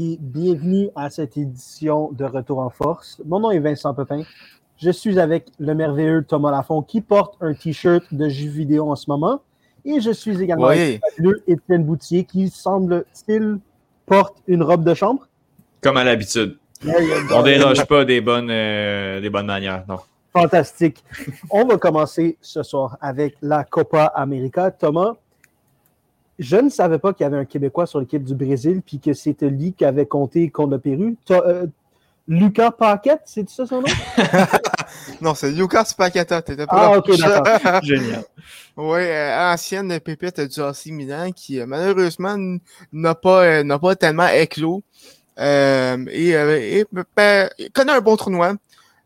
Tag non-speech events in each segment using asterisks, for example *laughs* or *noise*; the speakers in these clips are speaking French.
et bienvenue à cette édition de Retour en Force. Mon nom est Vincent Pepin. Je suis avec le merveilleux Thomas Lafont qui porte un t-shirt de jeux vidéo en ce moment. Et je suis également avec le Étienne Boutier qui semble-t-il porte une robe de chambre. Comme à l'habitude. On déroge pas des bonnes, euh, des bonnes manières, non. Fantastique. On va commencer ce soir avec la Copa América. Thomas, je ne savais pas qu'il y avait un Québécois sur l'équipe du Brésil, puis que c'était lui qui avait compté contre le Pérou. Euh, Lucas Paquette, c'est ça son nom? *laughs* non, c'est Lucas Paqueta. T'étais pas ah, ok, d'accord. *laughs* Génial. Oui, euh, ancienne pépite du AC Milan qui, euh, malheureusement, n'a pas, n'a pas tellement éclos. et, et ben, connaît un bon tournoi.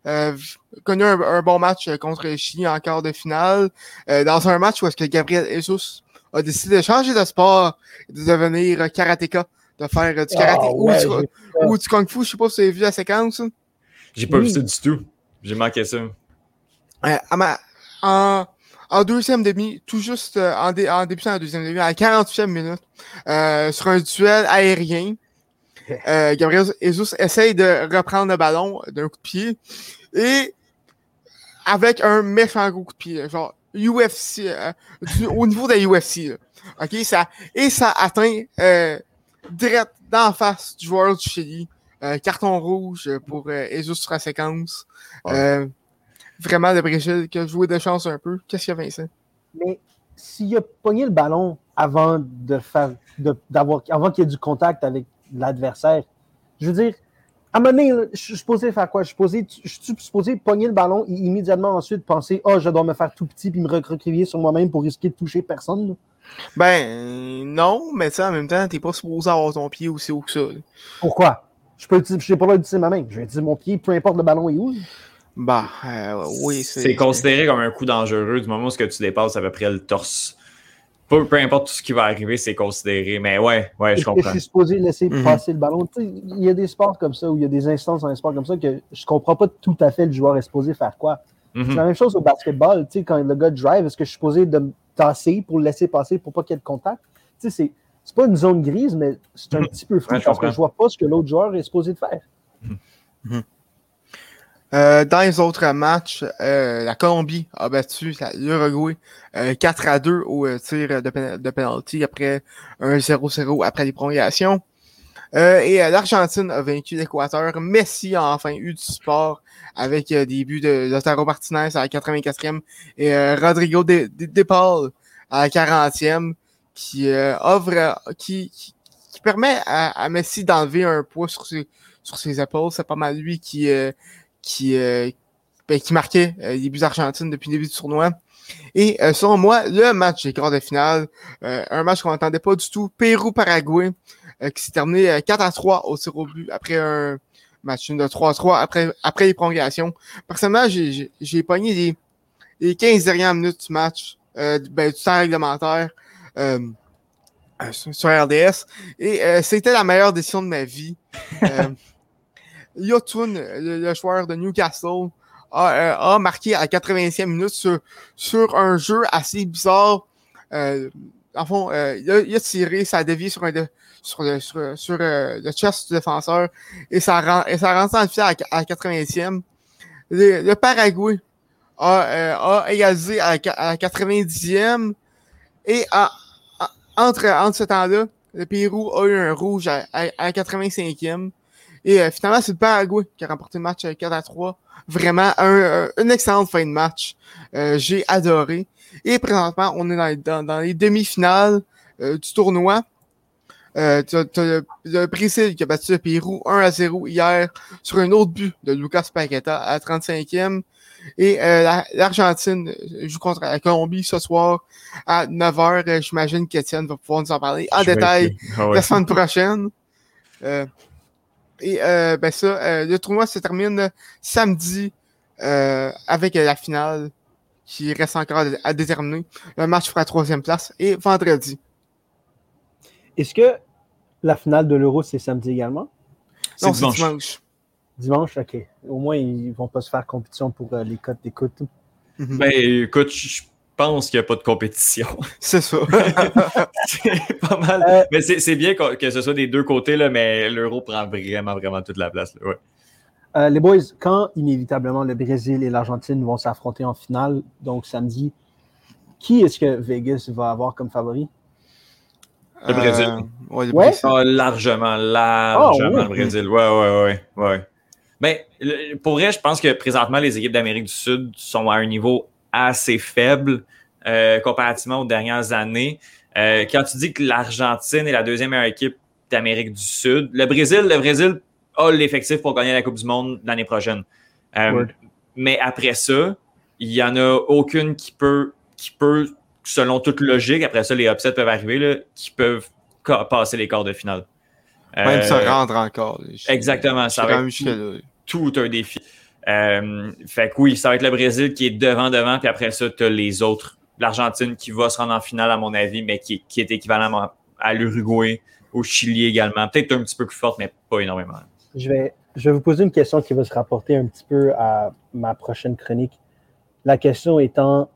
Euh, connu un, bon match contre Chili en quart de finale. dans un match où est-ce que Gabriel Jesus a décidé de changer de sport et de devenir karatéka, de faire du karaté ah, ou, du, kung fu. Je sais pas si vous avez vu la séquence. J'ai pas vu ça du tout. J'ai manqué ça. Euh, en, en, deuxième demi, tout juste euh, en, dé, en débutant la deuxième demi, à la 48e minute, euh, sur un duel aérien, *laughs* euh, Gabriel Jesus essaye de reprendre le ballon d'un coup de pied et avec un méchant coup de pied. Genre, UFC, euh, au niveau de la UFC. OK? Ça, et ça atteint euh, direct d'en face du joueur du Chili. Euh, carton rouge pour euh, Jesus sur la séquence. Euh, vraiment, le Brésil qui a joué de chance un peu. Qu'est-ce qu'il y a, Vincent? Mais s'il a pogné le ballon avant de faire d'avoir avant qu'il y ait du contact avec l'adversaire, je veux dire, à un moment donné, je suis supposé faire quoi? Je suis supposé, pogner le ballon et immédiatement ensuite penser Ah, oh, je dois me faire tout petit puis me recroqueviller sur moi-même pour risquer de toucher personne. Ben non, mais ça en même temps, t'es pas supposé avoir ton pied aussi haut que ça. Pourquoi? Je peux j'ai pas le d'utiliser ma main. Je vais utiliser mon pied, peu importe le ballon est où. Bah euh, oui, c'est. C'est considéré comme un coup dangereux du moment où ce que tu dépasses à peu près le torse peu, importe tout ce qui va arriver, c'est considéré. Mais ouais, ouais, je comprends. Je suis supposé laisser mhm. passer le ballon. Il y a des sports comme ça, ou il y a des instances dans les sports comme ça que je comprends pas tout à fait le joueur est supposé faire quoi. Mhm. C'est la même chose au basketball. Quand le gars drive, est-ce que je suis supposé de me tasser pour le laisser passer pour pas qu'il y ait de contact? C'est pas une zone grise, mais c'est un mhm. petit peu fou parce que je vois pas ce que l'autre joueur est supposé de faire. Euh, dans les autres matchs, euh, la Colombie a battu l'Uruguay euh, 4 à 2 au euh, tir de, penalty après un 0-0 après les prolongations. Euh, et l'Argentine a vaincu l'Équateur. Messi a enfin eu du sport avec des buts de Lotaro Martinez à la 84e et Rodrigo de, Paul à la 40e qui offre qui, qui, permet à, Messi d'enlever un poids sur ses, sur ses épaules. C'est pas mal lui qui qui, euh, ben, qui marquait euh, les buts argentines depuis le début du tournoi. Et euh, selon moi, le match des quarts de finale, un match qu'on n'entendait pas du tout, Pérou-Paraguay, qui s'est terminé 4 à 3 au tir au but après un match de 3 à 3 après, après les prolongations. Personnellement, j'ai pogné les, les 15 dernières minutes du match, ben, du temps réglementaire sur RDS. Et c'était la meilleure décision de ma vie. *laughs* Yotun, le, joueur de Newcastle, a, euh, a, marqué à la 80e minute sur, sur un jeu assez bizarre. Euh, en fond, euh, il, a, il, a, tiré, ça a sur, un sur, le, sur, euh, le chest du défenseur et ça, rend, et ça rentre en à, à la 80e. Le, le Paraguay a, euh, a égalisé à la, à la 90e et à, entre, entre ce temps-là, le Pérou a eu un rouge à, à, à la 85e. Et euh, finalement, c'est le Paraguay qui a remporté le match 4 à 3. Vraiment, un, une excellente fin de match. Euh, j'ai adoré. Et présentement, on est dans, dans, les demi-finales euh, du tournoi. Euh, tu le, le, Brésil qui a battu le Pérou 1 à 0 hier sur un autre but de Lucas Paqueta à 35e. Et l'Argentine joue contre la Colombie ce soir à 9h. J'imagine qu'Étienne va pouvoir nous en parler en détail ah la semaine prochaine. Et euh, ben ça, euh, le tournoi se termine samedi euh, avec la finale qui reste encore à, déterminer. Le match pour la troisième place et vendredi. Est-ce que la finale de l'Euro, c'est samedi également? Non, c'est dimanche. dimanche. ok. Au moins, ils vont pas se faire compétition pour les cotes d'écoute. Ben, écoute, je pense qu'il n'y a pas de compétition. *laughs* C'est ça. *laughs* c'est pas mal. Euh, mais c'est bien que ce soit des deux côtés, là, mais l'euro prend vraiment, vraiment toute la place. Ouais. Euh, les boys, quand inévitablement le Brésil et l'Argentine vont s'affronter en finale, donc samedi, qui est-ce que Vegas va avoir comme favori? Le Brésil. Euh, ouais, ah, largement, largement ah, le Brésil. Ouais, ouais, ouais. ouais. Mais ben, pour vrai, je pense que présentement, les équipes d'Amérique du Sud sont à un niveau assez faible euh, comparativement aux dernières années. Euh, quand tu dis que l'Argentine est la deuxième meilleure équipe d'Amérique du Sud, le Brésil, le Brésil a l'effectif pour gagner la Coupe du Monde l'année prochaine. Euh, mais après ça, il n'y en a aucune qui peut, qui peut, selon toute logique, après ça, les upsets peuvent arriver, là, qui peuvent passer les quarts de finale. Même se rendre encore. Exactement. Ça va être tout un défi. Euh, fait que oui, ça va être le Brésil qui est devant, devant, puis après ça, tu as les autres. L'Argentine qui va se rendre en finale, à mon avis, mais qui, est équivalent à l'Uruguay, au Chili également. Peut-être un petit peu plus forte, mais pas énormément. Je vais, je vais vous poser une question qui va se rapporter un petit peu à ma prochaine chronique. La question étant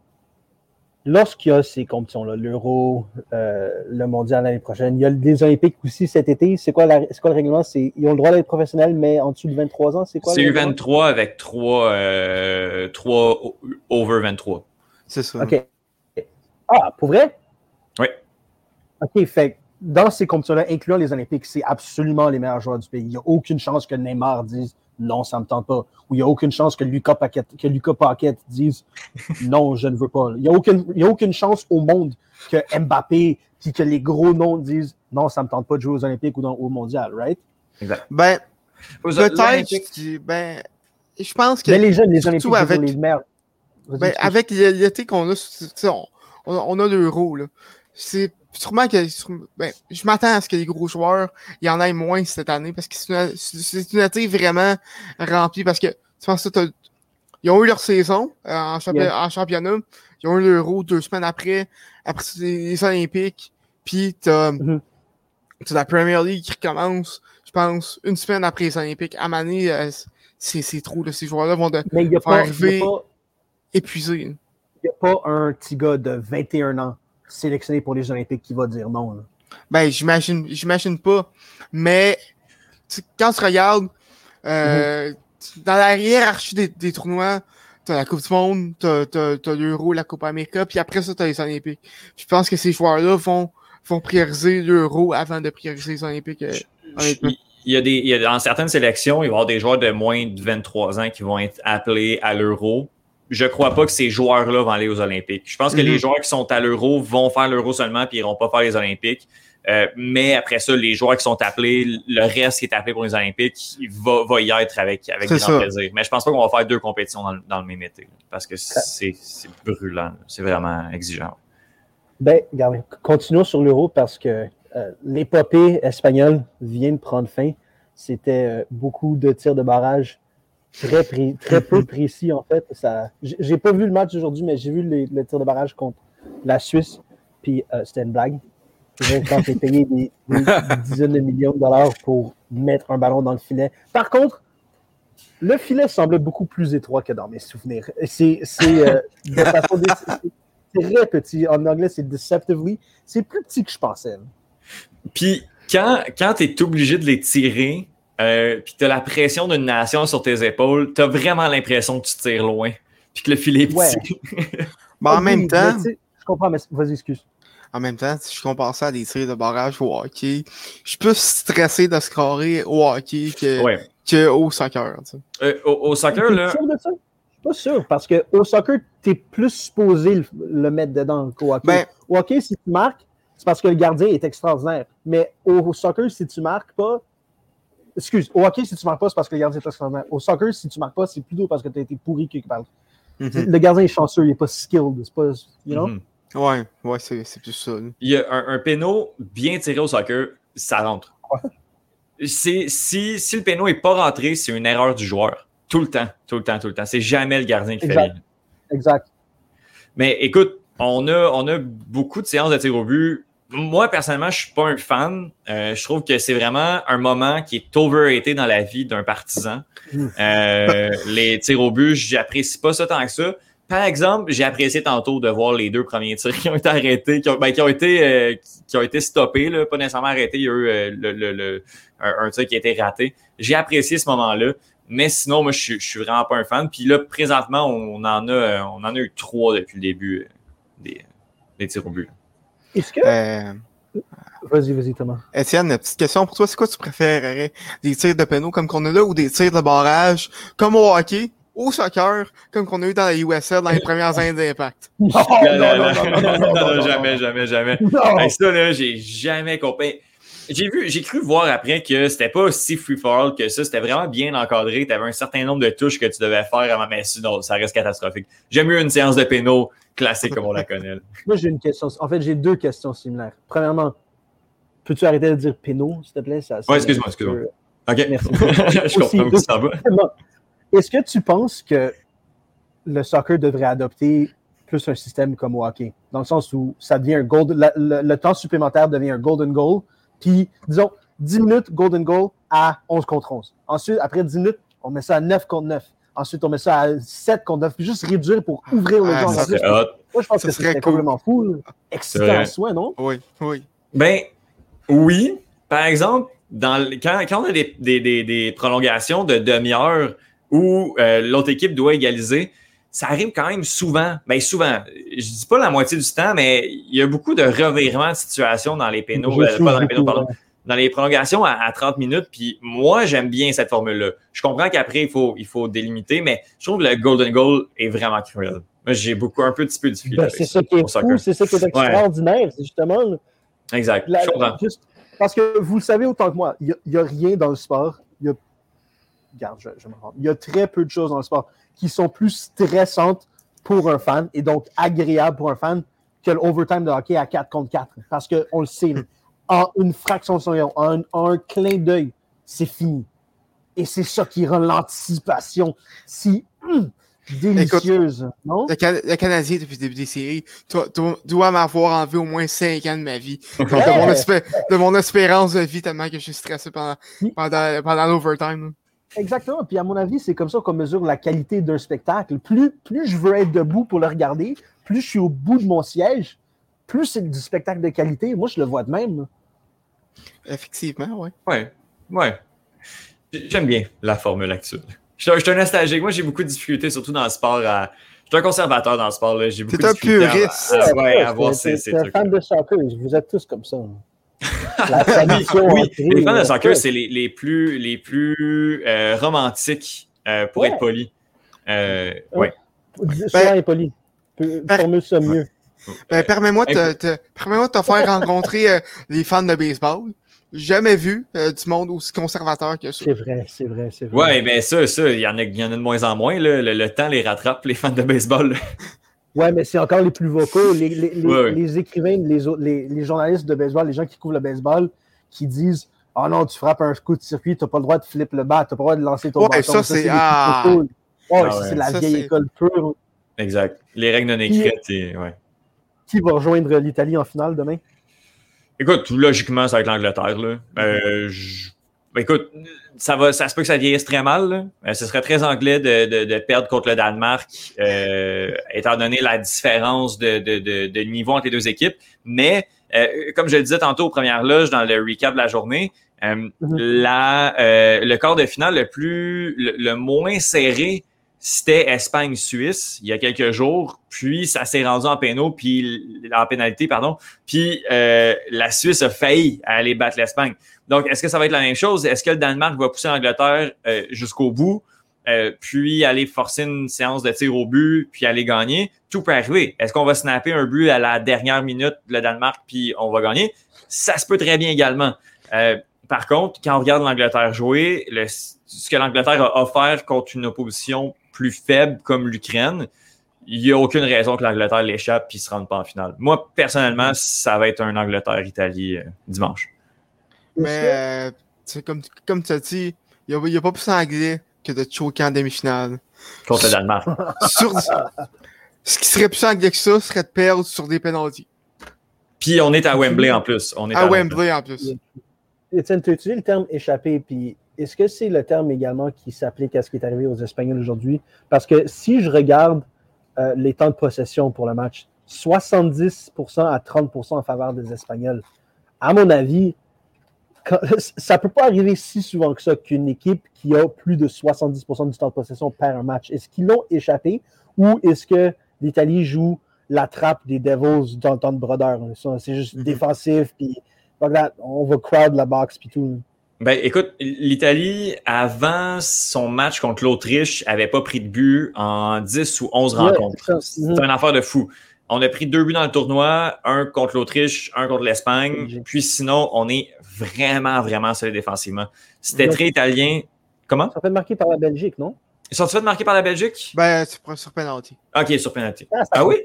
lorsqu'il y a ces compétitions-là, l'Euro, euh, le Mondial l'année prochaine, il y a des Olympiques aussi cet été. C'est quoi, quoi, le règlement? Ils ont le droit d'être professionnels, mais en dessous de 23 ans, c'est quoi? C'est U23 avec 3, euh, over 23. C'est ça. OK. Ah, pour vrai? Oui. OK, fait dans ces compétitions-là, incluant les Olympiques, c'est absolument les meilleurs joueurs du pays. Il n'y a aucune chance que Neymar dise non, ça ne me tente pas. Ou il n'y a aucune chance que Lucas Paquette, que Lucas Paquette dise *laughs* non, je ne veux pas. Il n'y a, aucune, a aucune chance au monde que Mbappé puis que les gros noms disent non, ça ne me tente pas de jouer aux Olympiques ou dans, au Mondial, right? Exact. Ben, peut-être, ben, je pense que. Mais les jeunes, les Olympiques, avec, les meilleurs. Ben, avec l'été qu'on a, on, on a l'euro, là. C'est sûrement que ben, je m'attends à ce que les gros joueurs il y en ait moins cette année parce que c'est une, année vraiment remplie parce que tu penses que ils ont eu leur saison euh, en, championnat, ils ont eu l'Euro deux semaines après, après les Olympiques, puis tu as, mm-hmm. la Premier League qui recommence, je pense, une semaine après les Olympiques. À Mané, euh, c'est trop, de ces joueurs-là vont de, Mais y a pas, arriver épuisés. Il n'y a pas un petit gars de 21 ans sélectionné pour les Olympiques qui va dire non. Ben, j'imagine, j'imagine pas. Mais quand tu regardes euh, mm-hmm. dans la hiérarchie des, des tournois, t'as la Coupe du Monde, t'as, t'as, l'Euro, la Coupe América, puis après ça, t'as les Olympiques. Je pense que ces joueurs-là vont, vont prioriser l'Euro avant de prioriser les Olympiques. Euh, il y a des, il y a, dans certaines sélections, il va y avoir des joueurs de moins de 23 ans qui vont être appelés à l'Euro je crois pas que ces joueurs-là vont aller aux Olympiques. Je pense que les mhm. joueurs qui sont à l'Euro vont faire l'Euro seulement puis ils iront pas faire les Olympiques. Euh, mais après ça, les joueurs qui sont appelés, le reste qui est appelé pour les Olympiques, il va, va y être avec, avec grand plaisir. Mais je pense pas qu'on va faire deux compétitions dans, dans le même été. parce que c'est brûlant. C'est vraiment exigeant. Ben, regardez, continuons sur l'Euro parce que euh, l'épopée espagnole vient de prendre fin. C'était euh, beaucoup de tirs de barrage très, peu précis, en fait. Ça, j'ai pas vu le match aujourd'hui, mais j'ai vu le tir de barrage contre la Suisse, puis euh, c'était une blague. Quand tu payé des, dizaines de millions de dollars pour mettre un ballon dans le filet. Par contre, le filet semblait beaucoup plus étroit que dans mes souvenirs. C'est euh, très petit. En anglais, c'est deceptively. C'est plus petit que je pensais. Puis, quand, quand tu es obligé de les tirer, euh, puis tu as la pression d'une nation sur tes épaules, tu as vraiment l'impression que tu tires loin, puis que le filet est petit. *laughs* Ben, en même temps. Je comprends, mais vas-y, excuse. En même temps, si je compare ça à des tirs de barrage au hockey, je suis plus stressé de scorer au hockey que, au soccer. Euh, au, soccer, là. Sûr de ça? Je suis pas sûr, parce qu'au soccer, tu es plus supposé le, mettre dedans qu'au hockey. Ben, au hockey, si tu marques, c'est parce que le gardien est extraordinaire. Mais au soccer, si tu marques pas, Excuse, au hockey, si tu marques pas, c'est parce que le gardien est extraordinaire. Au soccer, si tu marques pas, c'est plutôt parce que tu as été pourri quelque part. Mm-hmm. Le gardien est chanceux, il n'est pas skilled. C'est pas. You know? Mm-hmm. Ouais, ouais, c'est plus ça. Il y a un, un péno bien tiré au soccer, ça rentre. Si, si le péno n'est pas rentré, c'est une erreur du joueur. Tout le temps, tout le temps, tout le temps. C'est jamais le gardien qui fait Exact. Mais écoute, on a, on a beaucoup de séances de tir au but moi, personnellement, je suis pas un fan. Euh, je trouve que c'est vraiment un moment qui est overrated dans la vie d'un partisan. Euh, les tirs au but, j'apprécie pas ça tant que ça. par exemple, j'ai apprécié tantôt de voir les deux premiers tirs qui ont été arrêtés, qui ont, ben, qui ont été euh, qui ont été stoppés, là, pas nécessairement arrêtés. Il y a eu euh, le, le, le, un, tir qui a été raté. J'ai apprécié ce moment-là. Mais sinon, moi, je suis, je suis vraiment pas un fan. Puis là, présentement, on en a, on en a eu trois depuis le début des, des tirs au but. Est-ce que. Vas-y, vas-y, Thomas. Étienne, petite question pour toi. C'est quoi tu préférerais? Des tirs de pénaux comme qu'on a là ou des tirs de barrage comme au hockey? au soccer, comme qu'on a eu dans la USL dans les premières années d'Impact. Non, jamais, jamais, jamais. ça, là, j'ai jamais compris. J'ai vu, j'ai cru voir après que c'était pas si free fall que ça, c'était vraiment bien encadré. Tu avais un certain nombre de touches que tu devais faire avant, mais sinon, ça reste catastrophique. J'aime mieux une séance de pénaux classique comme on la connaît. *laughs* Moi, j'ai une question. En fait, j'ai deux questions similaires. Premièrement, peux-tu arrêter de dire pénaux, s'il te plaît? Ça, ouais, excuse-moi, excuse-moi. OK. Merci. *laughs* Je comprends ça va. Est-ce que tu penses que le soccer devrait adopter plus un système comme au hockey? Dans le sens où ça devient un gold, le, temps supplémentaire devient un golden goal, puis disons 10 minutes golden goal à 11 contre 11. Ensuite, après 10 minutes, on met ça à 9 contre 9. Ensuite, on met ça à 7 contre 9, puis juste réduire pour ouvrir le gens. Moi, je pense que c'est complètement fou. Excitant en soi, non? Oui, oui. Ben, oui. Par exemple, dans, quand, quand on a des, des, des, des prolongations de demi-heure, où euh, l'autre équipe doit égaliser, ça arrive quand même souvent. Bien, souvent. Je dis pas la moitié du temps, mais il y a beaucoup de revirements de situation dans les pénaux, euh, pas dans les pénaux, pardon, dans les prolongations à, 30 minutes. Puis moi, j'aime bien cette formule-là. Je comprends qu'après, il faut, il faut délimiter, mais je trouve que le golden goal est vraiment cruel. Moi, j'ai beaucoup, un peu, petit peu de difficulté. Ben, c'est ça qui est fou, c'est ça qui est extraordinaire. C'est justement. Exact. parce que vous le savez autant que moi, il n'y a, a, rien dans le sport. Il y a Regarde, je, me rends. Il y a très peu de choses dans le sport qui sont plus stressantes pour un fan et donc agréables pour un fan que l'overtime de hockey à 4 contre 4. Parce qu'on le sait, en une fraction de seconde, en, un clin d'œil, c'est fini. Et c'est ça qui rend l'anticipation si hum, délicieuse, non? Le, Canadien, depuis le début des séries, doit m'avoir enlevé au moins 5 ans de ma vie. de, mon espérance de vie, tellement que je suis stressé pendant, pendant, pendant l'overtime. Exactement. Puis à mon avis, c'est comme ça qu'on mesure la qualité d'un spectacle. Plus, plus je veux être debout pour le regarder, plus je suis au bout de mon siège, plus c'est du spectacle de qualité. Moi, je le vois de même. Effectivement, oui. Oui, oui. J'aime bien la formule actuelle. Je, suis un nostalgique. Moi, j'ai beaucoup de difficultés, surtout dans le sport. Je suis un conservateur dans le sport. J'ai beaucoup de difficultés à, ouais, à, voir ces, ces trucs. un fan de soccer. Vous êtes tous comme ça *laughs* oui, les fans de soccer, c'est les, les, plus, les plus euh, romantiques, euh, pour être poli. Euh, ouais. Soyez ben, poli. Formule ça mieux. Ben, permets-moi de te, permets te faire rencontrer euh, les fans de baseball. Jamais vu euh, du monde aussi conservateur que ça. C'est vrai, c'est vrai, c'est vrai. Ouais, mais ça, ça, il y en a, y en a de moins en moins. Là. Le, le, temps les rattrape, les fans de baseball. Ouais, mais c'est encore les plus vocaux. Les, les, les, écrivains, les, les, journalistes de baseball, les gens qui couvrent le baseball, qui disent Ah oh non, tu frappes un coup de circuit, tu n'as pas le droit de flipper le bat, tu n'as pas le droit de lancer ton ouais, Ça, c'est ah. ah c'est la vieille école pure. Exact. Les règles non écrites. ouais. Qui va rejoindre l'Italie en finale demain? Écoute, logiquement, ça va être l'Angleterre. Là. Euh, écoute, ça va, ça se peut que ça vieillisse très mal. Euh, ce serait très anglais de, de, de perdre contre le Danemark, euh, étant donné la différence de, niveau entre les deux équipes. Mais euh, comme je le disais tantôt aux premières loges dans le recap de la journée, mm-hmm. la, le quart de finale le plus le, moins serré, c'était Espagne-Suisse il y a quelques jours. Puis ça s'est rendu en pénal, puis en pénalité, pardon. Puis la Suisse a failli aller battre l'Espagne. Donc, est-ce que ça va être la même chose? Est-ce que le Danemark va pousser l'Angleterre euh, jusqu'au bout, euh, puis aller forcer une séance de tir au but, puis aller gagner? Tout peut arriver. Est-ce qu'on va snapper un but à la dernière minute, le Danemark, puis on va gagner? Ça se peut très bien également. Euh, par contre, quand on regarde l'Angleterre jouer, le, ce que l'Angleterre a offert contre une opposition plus faible comme l'Ukraine, il n'y a aucune raison que l'Angleterre l'échappe et ne se rende pas en finale. Moi, personnellement, ça va être un Angleterre-Italie dimanche. Mais, euh, comme, comme tu as dit, il n'y a, pas plus anglais que de choquer en demi-finale. Contre le Danemark. *laughs* ce qui serait plus anglais que ça serait de perdre sur des pénalties. Puis on est à Wembley en plus. On est à, Wembley, en plus. Étienne, tu as utilisé le terme échappé, puis est-ce que c'est le terme également qui s'applique à ce qui est arrivé aux Espagnols aujourd'hui? Parce que si je regarde euh, les temps de possession pour le match. 70% à 30% en faveur des Espagnols. À mon avis, *laughs* ça ne peut pas arriver si souvent que ça qu'une équipe qui a plus de 70% du temps de possession perd un match. Est-ce qu'ils l'ont échappé ou est-ce que l'Italie joue la trappe des Devils dans le temps de brodeur? C'est juste mm-hmm. défensif, puis on va crowd la box, puis tout. Ben, écoute, l'Italie, avant son match contre l'Autriche, avait pas pris de but en 10 ou 11 rencontres. C'est une affaire de fou. On a pris deux buts dans le tournoi, un contre l'Autriche, un contre l'Espagne. Puis sinon, on est vraiment, vraiment solide défensivement. C'était très italien. Comment? Ça fait marquer par la Belgique, non? Ils sont fait marquer par la Belgique? Ben, c'est sur penalty. OK, sur penalty. Ah, ah oui?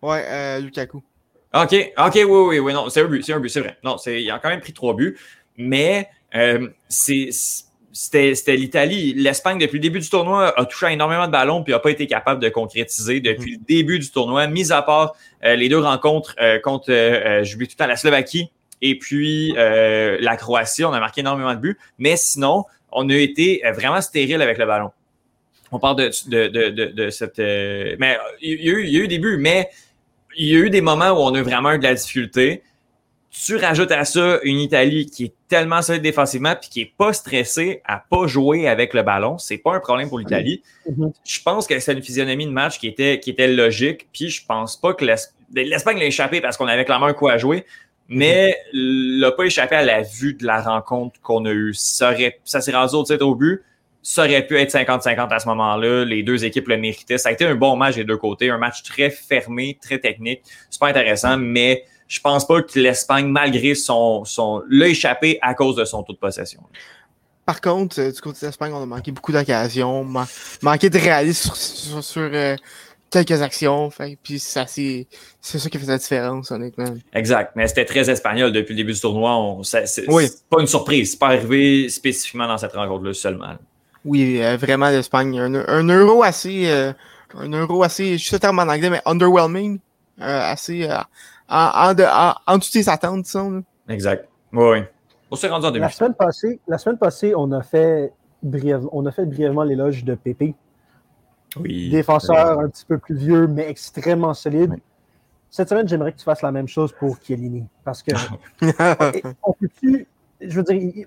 Ouais, euh, Lukaku. OK, OK, oui, oui, oui, non, c'est un but, c'est un but, c'est vrai. Non, il a quand même pris trois buts, mais euh, c'était l'Italie. L'Espagne, depuis le début du tournoi, a touché énormément de ballons puis n'a pas été capable de concrétiser depuis le début du tournoi, mis à part euh, les deux rencontres euh, contre, je tout le temps, la Slovaquie et puis la Croatie. On a marqué énormément de buts, mais sinon, on a été vraiment stérile avec le ballon. On parle de, de, de, de, cette... mais il y, a il y a eu des buts, mais il y a eu des moments où on a vraiment eu de la difficulté tu rajoutes à ça une Italie qui est tellement solide défensivement puis qui est pas stressée à pas jouer avec le ballon, c'est pas un problème pour l'Italie. Mm-hmm. Je pense que c'est une physionomie de match qui était qui était logique, puis je pense pas que l'Espagne l'a échappé parce qu'on avait clairement un coup à jouer, mais l'a pas échappé à la vue de la rencontre qu'on a eue. Ça, ça s'est rendu au but. Ça aurait pu être 50-50 à ce moment-là. Les deux équipes le méritaient. Ça a été un bon match des deux côtés. Un match très fermé, très technique. Pas intéressant, mais je pense pas que l'Espagne, malgré son, son l'a échappé à cause de son taux de possession. Par contre, euh, du côté de l'Espagne, on a manqué beaucoup d'occasions, manqué de réalisme sur, euh, quelques actions. puis ça, c'est, ça qui fait la différence, honnêtement. Exact. Mais c'était très espagnol depuis le début du tournoi. c'est, pas une surprise. C'est pas arrivé spécifiquement dans cette rencontre-là seulement. Oui, euh, vraiment, l'Espagne. Un, euro assez. un euro assez. Je suis terme en anglais, mais underwhelming. assez en, en, en, dessous de ses attentes, disons. Exact. Oui. On s'est rendu en demi la semaine passée, La semaine passée, on a fait, on a fait brièvement l'éloge de Pépé. Oui. Défenseur un petit peu plus vieux, mais extrêmement solide. Cette semaine, j'aimerais que tu fasses la même chose pour Chiellini. Parce que *laughs* on peut-tu, je veux dire,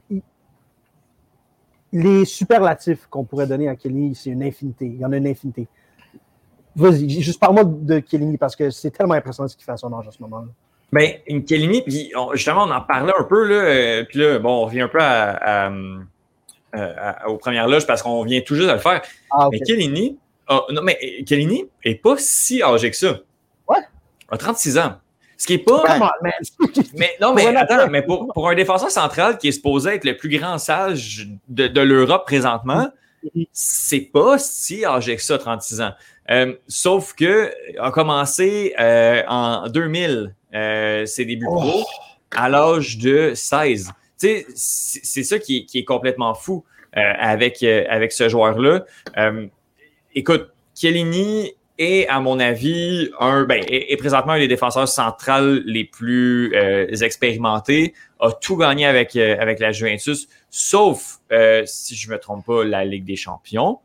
les superlatifs qu'on pourrait donner à Chiellini, c'est une infinité. Il y en a une infinité. Vas-y, juste parle-moi de Kellini parce que c'est tellement impressionnant ce qu'il fait à son âge en ce moment-là. Ben, Kellini, puis justement, on en parlait un peu, là, euh, puis là, bon, on revient un peu à, aux premières loges parce qu'on vient tout juste de le faire. Ah, Mais Kellini, non, mais Kellini est pas si âgé que ça. Ouais. A 36 ans. Ce qui est pas. *laughs* mais non, mais attends, mais pour, pour, un défenseur central qui est supposé être le plus grand sage de, de l'Europe présentement, c'est pas si âgé que ça, 36 ans. Euh, sauf que a commencé euh, en 2000 euh, ses débuts oh. pro à l'âge de 16. C'est ça qui est, complètement fou avec, avec ce joueur-là. écoute, Chiellini est, à mon avis, un, ben, présentement un des défenseurs centrales les plus expérimentés, a tout gagné avec, avec la Juventus, sauf, si je me trompe pas, la Ligue des Champions.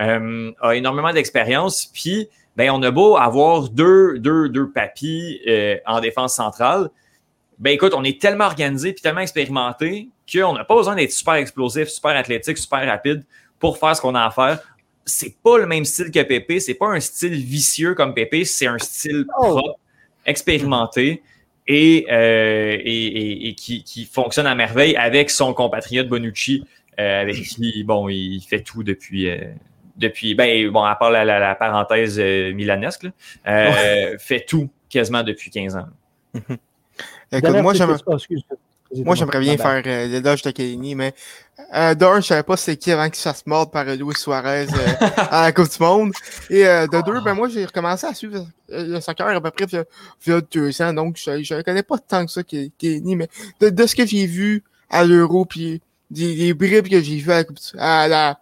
Euh, a énormément d'expérience. Puis, ben, on a beau avoir deux, deux, deux papis euh, en défense centrale. Ben, écoute, on est tellement organisé puis tellement expérimenté qu'on n'a pas besoin d'être super explosif, super athlétique, super rapide pour faire ce qu'on a à faire. C'est pas le même style que Pépé. C'est pas un style vicieux comme Pépé. C'est un style oh. propre, expérimenté. Et, euh, et, et, qui, qui, fonctionne à merveille avec son compatriote Bonucci, euh, avec qui, bon, il fait tout depuis, euh, depuis, ben, bon, à part la, parenthèse euh, milanesque, euh, fait tout quasiment depuis 15 ans. Écoute, moi, j'aimerais. Moi, j'aimerais bien faire euh, l'éloge de Kellini, mais euh, d'un, je savais pas c'était qui avant qu'il se fasse mordre par Luis Suarez euh, *laughs* à la Coupe du Monde. Et de deux, ben moi, j'ai recommencé à suivre le soccer à peu près il y a deux ans, donc je ne connais pas tant que ça Kellini, mais de, ce que j'ai vu à l'Euro, puis des, bribes que j'ai vu à la, à la,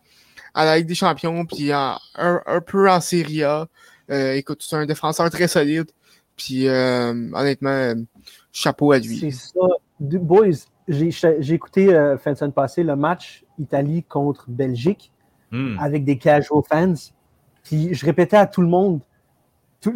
à la Ligue des Champions, puis un, un, peu en Serie A. Euh, écoute, c'est un défenseur très solide. Puis euh, honnêtement, chapeau à lui. C'est ça. Boys, j'ai écouté euh, fin de semaine passée le match Italie contre Belgique hmm. avec des casual fans. Puis je répétais à tout le monde,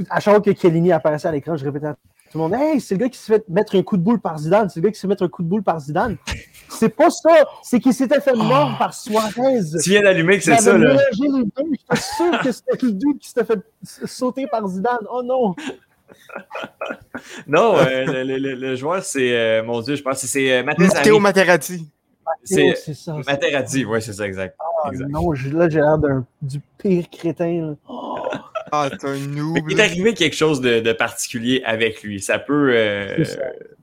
à chaque fois que Kellini apparaissait à l'écran, je répétais à tout le monde Hey, c'est le gars qui s'est fait mettre un coup de boule par Zidane. C'est le gars qui s'est fait mettre un coup de boule par Zidane. *laughs* C'est pas ça. C'est qu'il s'était fait mort par Suarez. Tu viens d'allumer que c'est ça, là. J'étais sûr que c'était le dude qui s'était fait sauter par Zidane. Oh non. *laughs* non, euh, le, joueur, c'est, euh, mon Dieu, je pense que c'est euh, Matteo Materazzi. C'est ça. Materazzi, oui, c'est ça, exact. Ah, non, là, j'ai l'air du pire crétin. Ah, c'est un noob. Il est arrivé quelque chose de, particulier avec lui. Ça peut. Euh,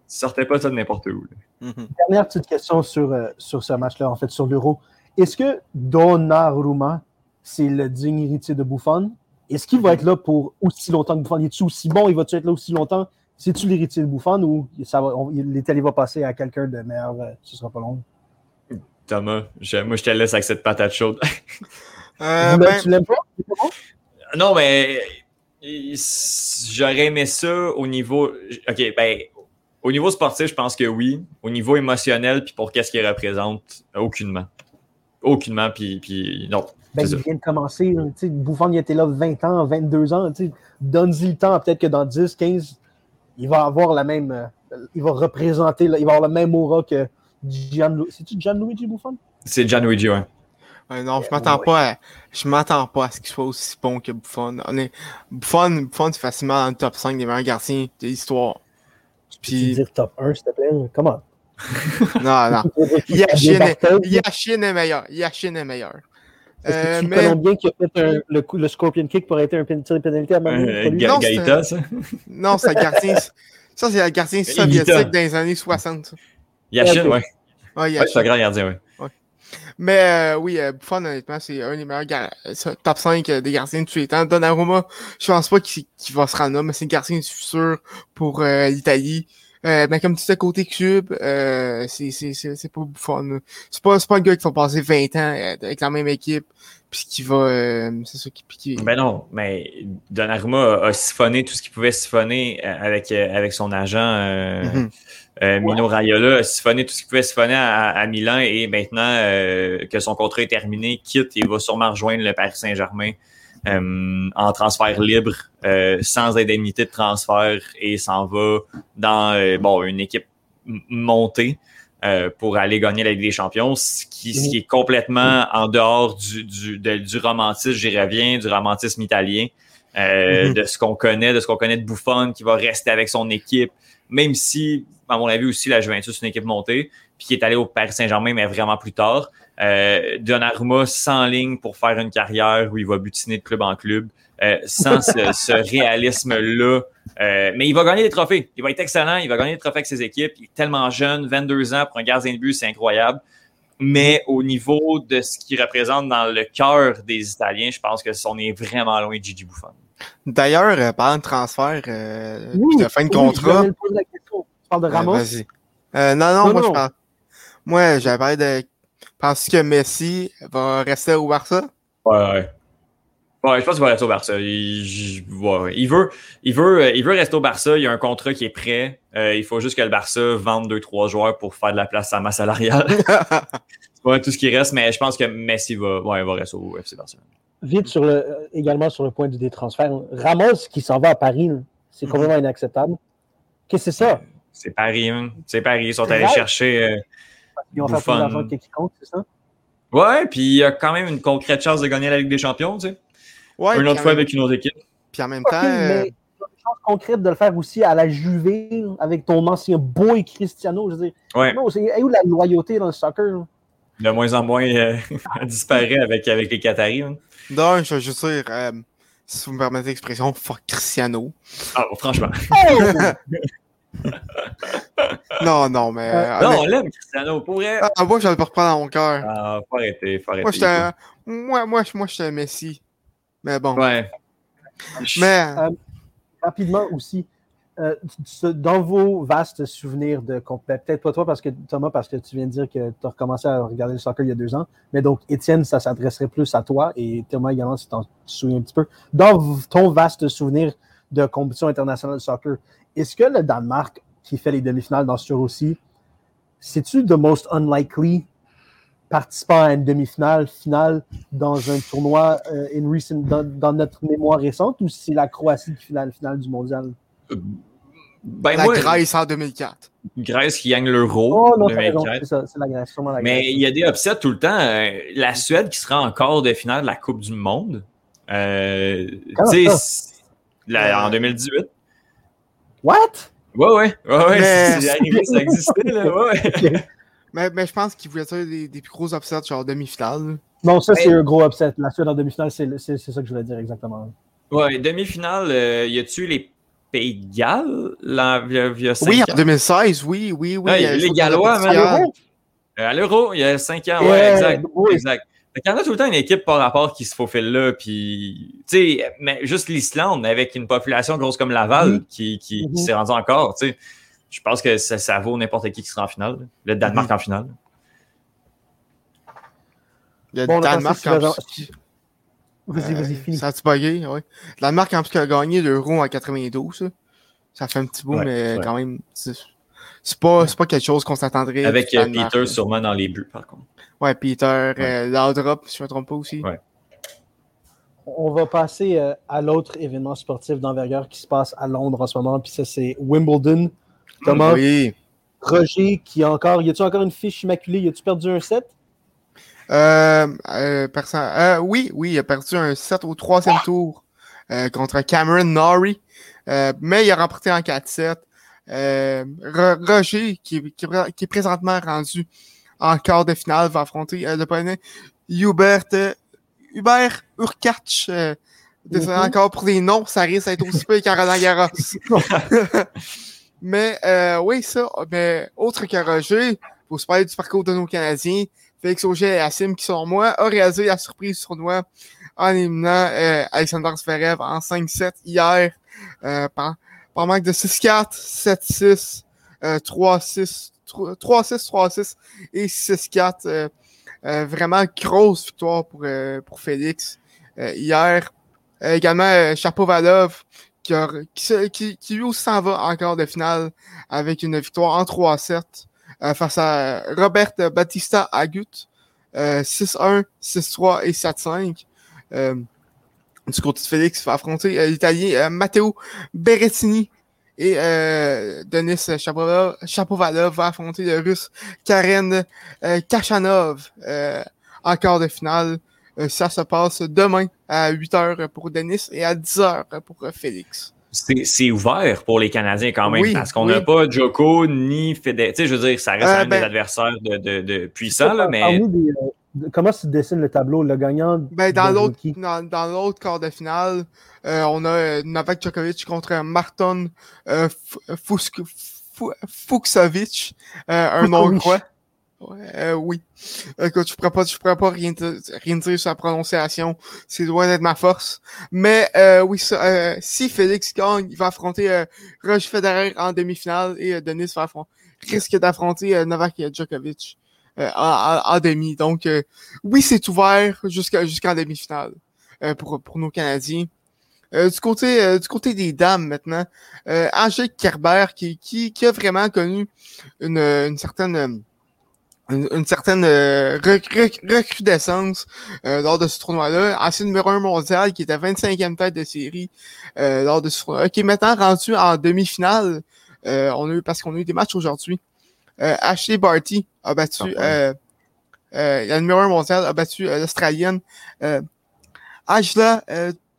sortait pas ça de n'importe où. Mhm. Dernière petite question sur, euh, sur ce match-là, en fait, sur l'Euro. Est-ce que Donnarumma, c'est le digne héritier de Buffon? Est-ce qu'il va être là pour aussi longtemps que Buffon? Est-il aussi bon? Il va-tu être là aussi longtemps? C'est-tu l'héritier de Buffon ou ça va, va passer à quelqu'un de meilleur? Euh, ce sera pas long. Thomas, moi, je te laisse avec cette patate chaude. *laughs* Euh, ben, tu l'aimes pas? Non, mais j'aurais aimé ça au niveau. OK, ben, au niveau sportif, je pense que oui. Au niveau émotionnel, puis pour qu'est-ce qu'il représente, aucunement. Aucunement, puis, puis non. Ben, il vient de commencer. Bouffon, il était là 20 ans, 22 ans. Donne-y le temps, peut-être que dans 10, 15, il va avoir la même. Euh, il va représenter, il va avoir le même aura que Gianluigi. C'est-tu Gianluigi Buffon? C'est Gianluigi, ouais non, je m'attends pas à, je m'attends pas à ce qu'il soit aussi bon que Buffon. On est, Buffon, Buffon, c'est facilement dans le top 5 des meilleurs gardiens de l'histoire. Puis... dire top 1, s'il te plaît? Comment? non, non. *laughs* Yashin est, Yashin est meilleur. Yashin est meilleur. Est-ce que tu euh, bien qui a fait un, le, coup, le Scorpion Kick pour être un tir pénalité à Mario? Euh, non, Gaïta, ça? Non, c'est un gardien... ça, c'est un gardien soviétique dans les années 60. Yashin, ouais. Ouais, Yashin. ouais c'est un grand gardien, ouais. Mais euh, oui, euh, Buffon, honnêtement, c'est un des meilleurs top 5 euh, des gardiens de tous les temps. Donnarumma, je pense pas qu'il va se rendre là, mais c'est un gardien du futur pour l'Italie. Mais comme tu sais, côté cube, c'est pas Buffon. C'est pas, pas un gars qui va passer 20 ans avec la même équipe puis qui va. c'est ça qui, qui. Ben non, mais Donnarumma a, siphonné tout ce qu'il pouvait siphonner avec, avec son agent. Mm-hmm. Euh, Mino Raiola a siphonné tout ce qu'il pouvait siphonner à, Milan et maintenant euh, que son contrat est terminé, quitte et va sûrement rejoindre le Paris Saint-Germain euh, en transfert libre, sans indemnité de transfert et s'en va dans bon une équipe montée. pour aller gagner la Ligue des Champions, ce qui, ce qui est complètement en dehors du, du, du romantisme, j'y reviens, du romantisme italien, mm-hmm. de ce qu'on connaît, de ce qu'on connaît de Buffon, qui va rester avec son équipe, même si à mon avis aussi, la Juventus, c'est une équipe montée, puis qui est allé au Paris Saint-Germain, mais vraiment plus tard. Euh, Donnarumma sans ligne pour faire une carrière où il va butiner de club en club, euh, sans *laughs* ce, réalisme-là. Euh, mais il va gagner des trophées. Il va être excellent, il va gagner des trophées avec ses équipes. Il est tellement jeune, 22 ans pour un gardien de but, c'est incroyable. Mais au niveau de ce qu'il représente dans le cœur des Italiens, je pense que on est vraiment loin de Gigi Buffon. D'ailleurs, euh, parlant de transfert, euh, de fin de contrat. Tu parles de Ramos? Euh, non, non, moi, je parle. Moi, j'avais parlé de. Penses-tu que Messi va rester au Barça? Ouais, ouais. Ouais, je pense qu'il va rester au Barça. Il, ouais, il, veut, il, veut, il veut rester au Barça. Il y a un contrat qui est prêt. Euh, il faut juste que le Barça vende deux, trois joueurs pour faire de la place à sa masse salariale. *laughs* c'est pas tout ce qui reste, mais je pense que Messi va, ouais, va rester au FC Barcelone. Vite sur le, également sur le point du détransfert. Ramos qui s'en va à Paris, c'est mhm. complètement inacceptable. Qu'est-ce que c'est ça? C'est Paris, C'est Paris. Ils sont allés chercher. Euh, ils ont fait plus d'argent que quiconque, c'est ça? Ouais, puis il y a quand même une concrète chance de gagner la Ligue des Champions, tu sais. Ouais, une autre fois avec une autre équipe. Puis en même temps. Mais il y a une chance concrète de le faire aussi à la Juve avec ton ancien boy Cristiano. Je veux dire, ouais. c'est où la loyauté dans le soccer? De moins en moins, euh, *laughs* disparaît avec, avec les Qataris. Hein. Non, je veux juste dire, euh, si vous me permettez l'expression, fuck Cristiano. Ah, franchement. *laughs* *laughs* Non, non, mais. Euh, non, on l'aime, Cristiano, pour vrai. Ah, moi, je le reprendre dans mon cœur. Ah, faut arrêter, faut arrêter. Moi, j'étais moi, moi, moi, un Messi. Mais bon. Ouais. Mais. Euh, rapidement aussi, euh, dans vos vastes souvenirs de. Ben, peut-être pas toi, parce que Thomas, parce que tu viens de dire que tu as recommencé à regarder le soccer il y a deux ans. Mais donc, Étienne, ça s'adresserait plus à toi et Thomas également, si tu t'en souviens un petit peu. Dans ton vaste souvenir de compétition internationale de soccer, est-ce que le Danemark, qui fait les demi-finales dans ce tour aussi, c'est-tu the most unlikely participant à une demi-finale, finale dans un tournoi euh, in recent, dans, notre mémoire récente ou c'est la Croatie qui finale finale du mondial? Ben, la Grèce en 2004. Grèce qui gagne l'euro. Oh non, c'est ça, c'est la Grèce, la Mais il y a des upsets tout le temps. Euh, la Suède qui sera encore de finale de la Coupe du Monde. Euh, en 2018. What? Ouais, ouais, ouais, ouais. Mais... ça existait, là. Ouais. *laughs* mais, mais, je pense qu'il voulait faire des, des, plus gros upsets, genre demi-finale. Non, ça, c'est un gros upset. La Suède en demi-finale, c'est ça que je voulais dire exactement. Ouais, demi-finale, euh, y a-tu les Pays de Galles là, Oui, en 2016, oui, oui, oui. les Gallois, même. À l'Euro, il y a 5 ans, ouais, exact. exact. Il y en a tout le temps une équipe par rapport qui se faufile là, puis, tu sais, mais juste l'Islande, avec une population grosse comme Laval, mm-hmm. qui, qui, mm-hmm. s'est rendue encore, tu sais, je pense que ça, ça vaut n'importe qui qui sera en finale. Le Danemark mm-hmm. en finale. Le Danemark en finale. Vas-y, vas-y, euh, finis. Ça a-tu bugué? Oui. Marque, en plus, qui a gagné l'euro en 92. Ça. fait un petit bout, mais quand même, c'est pas, pas quelque chose qu'on s'attendrait. Avec euh, Peter sûrement dans les buts, par contre. Ouais, Peter, ouais. Euh, si je me trompe pas aussi. Ouais. On va passer euh, à l'autre événement sportif d'envergure qui se passe à Londres en ce moment, puis ça, c'est Wimbledon. Thomas, oui. Roger, qui a encore. Y a-tu encore une fiche immaculée? Y a-tu perdu un set? Euh, euh, euh, oui, oui, il a perdu un 7 au troisième tour euh, contre Cameron Norrie, euh, mais il a remporté en 4-7. Roger, qui, qui, est présentement rendu en quart de finale, va affronter le premier Hubert, Hubert Urkach. Désolé mm-hmm. encore pour les noms, ça risque d'être aussi peu qu'Aroland Garros. *laughs* mais oui, ça, mais autre que Roger, pour se parler du parcours de nos Canadiens, Félix Auger et Assim, qui sont moi, a réalisé la surprise sur tournoi en éliminant euh, Alexander Zverev en 5-7 hier euh, par, par manque de 6-4, 7-6, 3-6, 3-6, 3-6 et 6-4. Euh, euh, vraiment grosse victoire pour, euh, pour Félix hier. également, Chapovalov qui, qui, qui, lui aussi s'en va encore de finale avec une victoire en 3-7. Euh, face à Robert Battista Agut. 6-1, 6-3 et 7-5. Euh, du côté de Félix, va affronter l'Italien Matteo Berrettini et Denis Chapovalov va affronter le Russe Karen Kachanov en quart de finale. ça se passe demain à 8h pour Denis et à 10h pour Félix c'est ouvert pour les Canadiens quand même, parce qu'on n'a pas Joko ni Federer. Tu sais, je veux dire, ça reste euh, des ben, adversaires de, de, de puissants, là, mais. Euh, comment se dessine le tableau, le gagnant? Ben, dans l'autre dans, dans l'autre quart de finale, euh, on a Novak Djokovic contre Marton Fuxovic, un Hongrois. Ouais, euh, oui. Écoute, je pourrais pas, je pourrais pas rien, rien dire sur la prononciation. C'est loin d'être ma force. Mais euh, oui, ça, euh, si Félix gagne, il va affronter euh, Roger Federer en demi-finale et euh, Denis va risque d'affronter Novak Djokovic en, en, demi. Donc oui, c'est ouvert jusqu'à jusqu'en demi-finale pour pour nos Canadiens. du côté du côté des dames maintenant, Angèle Kerber qui, qui qui a vraiment connu une une certaine une, certaine euh, recrudescence euh, lors de ce tournoi-là. Ancien numéro 1 mondial qui était 25e tête de série euh, lors de ce tournoi qui est maintenant rendu en demi-finale. on a eu, parce qu'on a eu des matchs aujourd'hui. Ashley Barty a battu la numéro 1 mondial a battu l'Australienne Ajla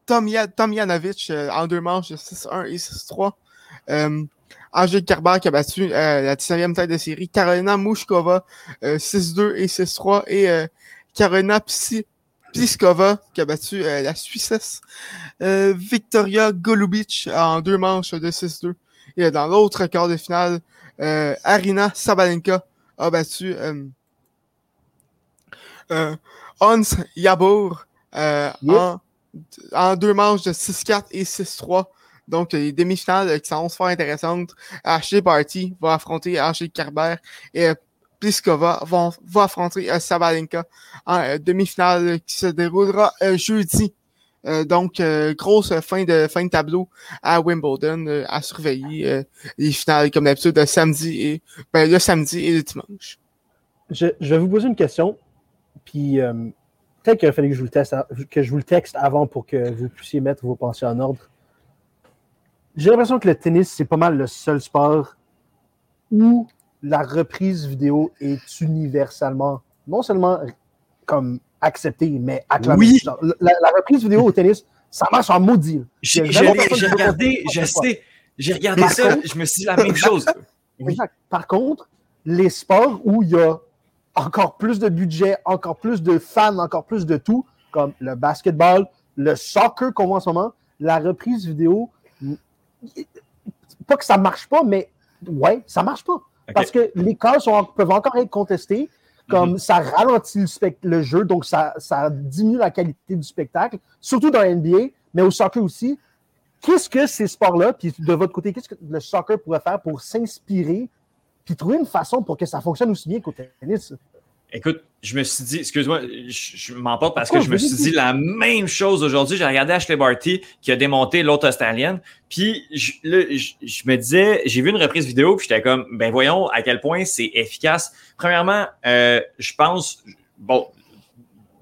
Tomjanovic en deux manches de 6-1 et 6-3. Angèle Kerber qui a battu euh, la 19e tête de série, Carolina Mouchkova 6-2 euh, et 6-3 et euh, Carolina Pliskova qui a battu la Suissesse Victoria Golubic en deux manches de 6-2. Et dans l'autre quart de finale, Arina Sabalenka a battu Hans Jabor en, en deux manches de 6-4 et 6-3. Donc, les demi-finales qui sont fort intéressantes. Ashley Barty va affronter Ashley Kerber et euh, Pliskova va, va affronter euh, Sabalenka en euh, demi-finale qui se déroulera jeudi. Donc, grosse fin de fin de tableau à Wimbledon à surveiller les finales comme d'habitude le samedi et ben, le samedi et le dimanche. Je, vais vous poser une question. puis euh, peut-être qu'il fallait que je, vous le teste, que je vous le texte avant pour que vous puissiez mettre vos pensées en ordre. J'ai l'impression que le tennis, c'est pas mal le seul sport où la reprise vidéo est universellement, non seulement comme acceptée, mais acclamée. Oui. La, reprise vidéo au tennis, ça marche en maudit. J'ai regardé, je sais, j'ai regardé ça, je me suis dit la même chose. Par contre, les sports où il y a encore plus de budget, encore plus de fans, encore plus de tout, comme le basketball, le soccer qu'on voit en ce moment, la reprise vidéo, pas que ça marche pas, mais ouais, ça marche pas. Parce que les cas sont, peuvent encore être contestés, comme mhm. ça ralentit le, le, jeu, donc ça, ça diminue la qualité du spectacle, surtout dans NBA, mais au soccer aussi. Qu'est-ce que ces sports-là, puis de votre côté, qu'est-ce que le soccer pourrait faire pour s'inspirer puis trouver une façon pour que ça fonctionne aussi bien qu'au tennis? Écoute, je me suis dit, excuse-moi, je, m'emporte parce que je me suis dit la même chose aujourd'hui. J'ai regardé Ashley Barty qui a démonté l'autre australienne. Puis je, me disais, j'ai vu une reprise vidéo, puis j'étais comme, ben voyons à quel point c'est efficace. Premièrement, euh, je pense, bon,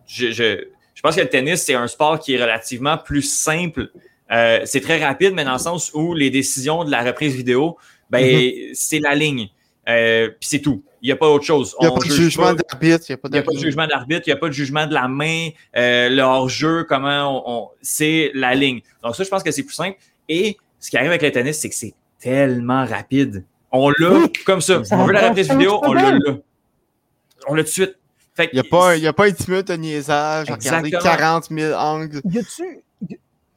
je, je, pense que le tennis, c'est un sport qui est relativement plus simple. Euh, c'est très rapide, mais dans le sens où les décisions de la reprise vidéo, ben, mm-hmm. c'est la ligne. Euh, puis c'est tout. Il n'y a pas autre chose. Il n'y a, pas de jugement d'arbitre. Il n'y a, pas de jugement d'arbitre. Il n'y a pas de jugement de la main. Euh, le hors-jeu, comment on, c'est la ligne. Donc ça, je pense que c'est plus simple. Et ce qui arrive avec le tennis, c'est que c'est tellement rapide. On l'a comme ça. On veut la reprise vidéo, on l'a là. On l'a tout de suite. il n'y a, pas, y a pas une minute de niaisage. Regardez 40 000 angles. Y a-tu,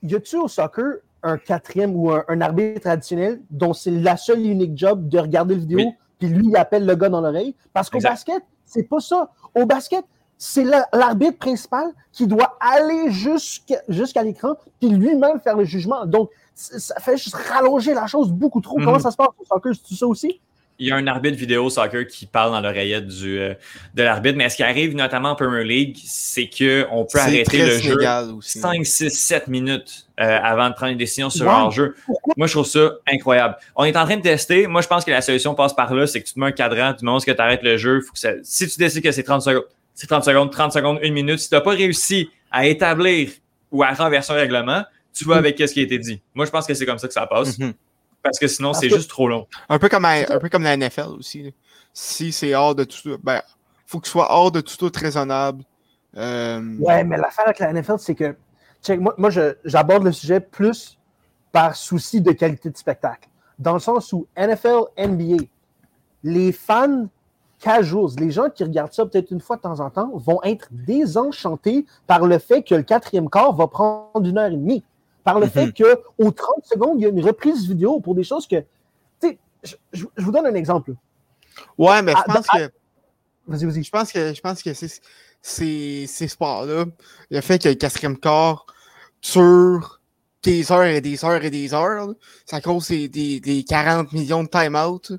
y a-tu au soccer un quatrième ou un, arbitre traditionnel dont c'est la seule et unique job de regarder la vidéo? Puis lui, il appelle le gars dans l'oreille. Parce qu'au basket, c'est pas ça. Au basket, c'est l'arbitre principal qui doit aller jusqu'à l'écran, puis lui-même faire le jugement. Donc, ça fait juste rallonger la chose beaucoup trop. Comment mhm. ça se passe au soccer? C'est ça aussi? Il y a un arbitre vidéo soccer qui parle dans l'oreillette du euh, de l'arbitre, mais ce qui arrive notamment en Premier League, c'est qu'on peut arrêter le jeu 5, 6, 7 minutes euh, avant de prendre une décision sur un jeu. Moi, je trouve ça incroyable. On est en train de tester. Moi, je pense que la solution passe par là, c'est que tu te mets un cadran, tu demandes que tu arrêtes le jeu. Faut que si tu décides que c'est 30 secondes, c'est 30 secondes, 30 secondes, une minute. Si tu n'as pas réussi à établir ou à renverser un règlement, tu vas mm. avec ce qui a été dit. Moi, je pense que c'est comme ça que ça passe. Mm-hmm. Parce que sinon, c'est juste trop long. Un peu, comme un peu comme la NFL aussi. Si c'est hors de tout, ben, faut que ce soit hors de tout autre raisonnable. Euh... Ouais, mais l'affaire avec la NFL, c'est que, moi, moi j'aborde le sujet plus par souci de qualité de spectacle. Dans le sens où NFL, NBA, les fans casuals, les gens qui regardent ça peut-être une fois de temps en temps, vont être désenchantés par le fait que le quatrième quart va prendre une heure et demie par le fait mhm. qu'aux 30 secondes, il y a une reprise vidéo pour des choses que. Tu sais, je, vous donne un exemple. Ouais, mais je ah, pense que. Vas-y, vas-y. Je pense que, je pense que c'est, ces sports-là, le fait qu'il y ait le quatrième corps sur des heures et des heures et des heures, ça cause des, des, 40 millions de time-out.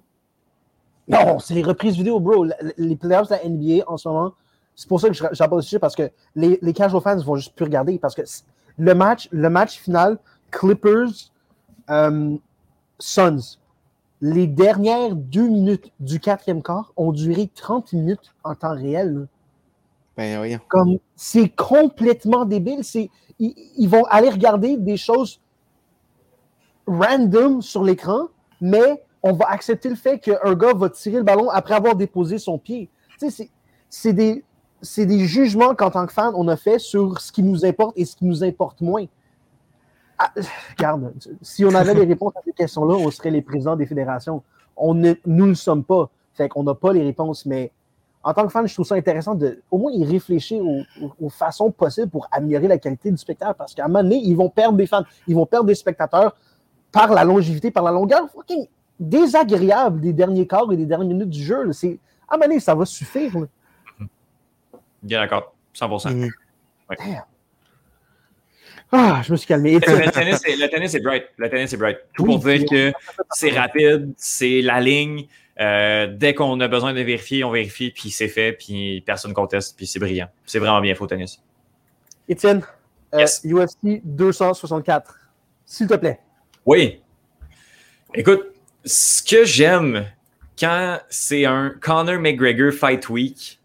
Non, c'est les reprises vidéo, bro. Les players de la NBA en ce moment, c'est pour ça que j'aborde le sujet parce que les, les casual fans vont juste plus regarder parce que le match, le match final, Clippers, euh, Suns, les dernières deux minutes du quatrième quart ont duré 30 minutes en temps réel. Ben oui. Comme c'est complètement débile. C'est, ils, vont aller regarder des choses random sur l'écran, mais on va accepter le fait qu'un gars va tirer le ballon après avoir déposé son pied. c'est des, c'est des jugements qu'en tant que fan, on a fait sur ce qui nous importe et ce qui nous importe moins. Ah, regarde, si on avait les *laughs* réponses à ces questions-là, on serait les présidents des fédérations. On ne, nous ne le sommes pas. Fait qu'on n'a pas les réponses, mais en tant que fan, je trouve ça intéressant de au moins y réfléchir aux, façons possibles pour améliorer la qualité du spectacle. Parce qu'à un moment donné, ils vont perdre des fans, ils vont perdre des spectateurs par la longévité, par la longueur fucking désagréable des derniers quarts et des dernières minutes du jeu. C'est, à un moment donné, ça va suffire. Bien d'accord, 100%. Mhm. Ah, je me suis calmé. Le, tennis, est, le tennis est bright. Le tennis est bright. Tout pour dire que c'est rapide, c'est la ligne. Euh, dès qu'on a besoin de vérifier, on vérifie, puis c'est fait, puis personne ne conteste, puis c'est brillant. C'est vraiment bien, faux tennis. Étienne, UFC euh, 264, s'il te plaît. Oui. Écoute, ce que j'aime quand c'est un Conor McGregor Fight Week,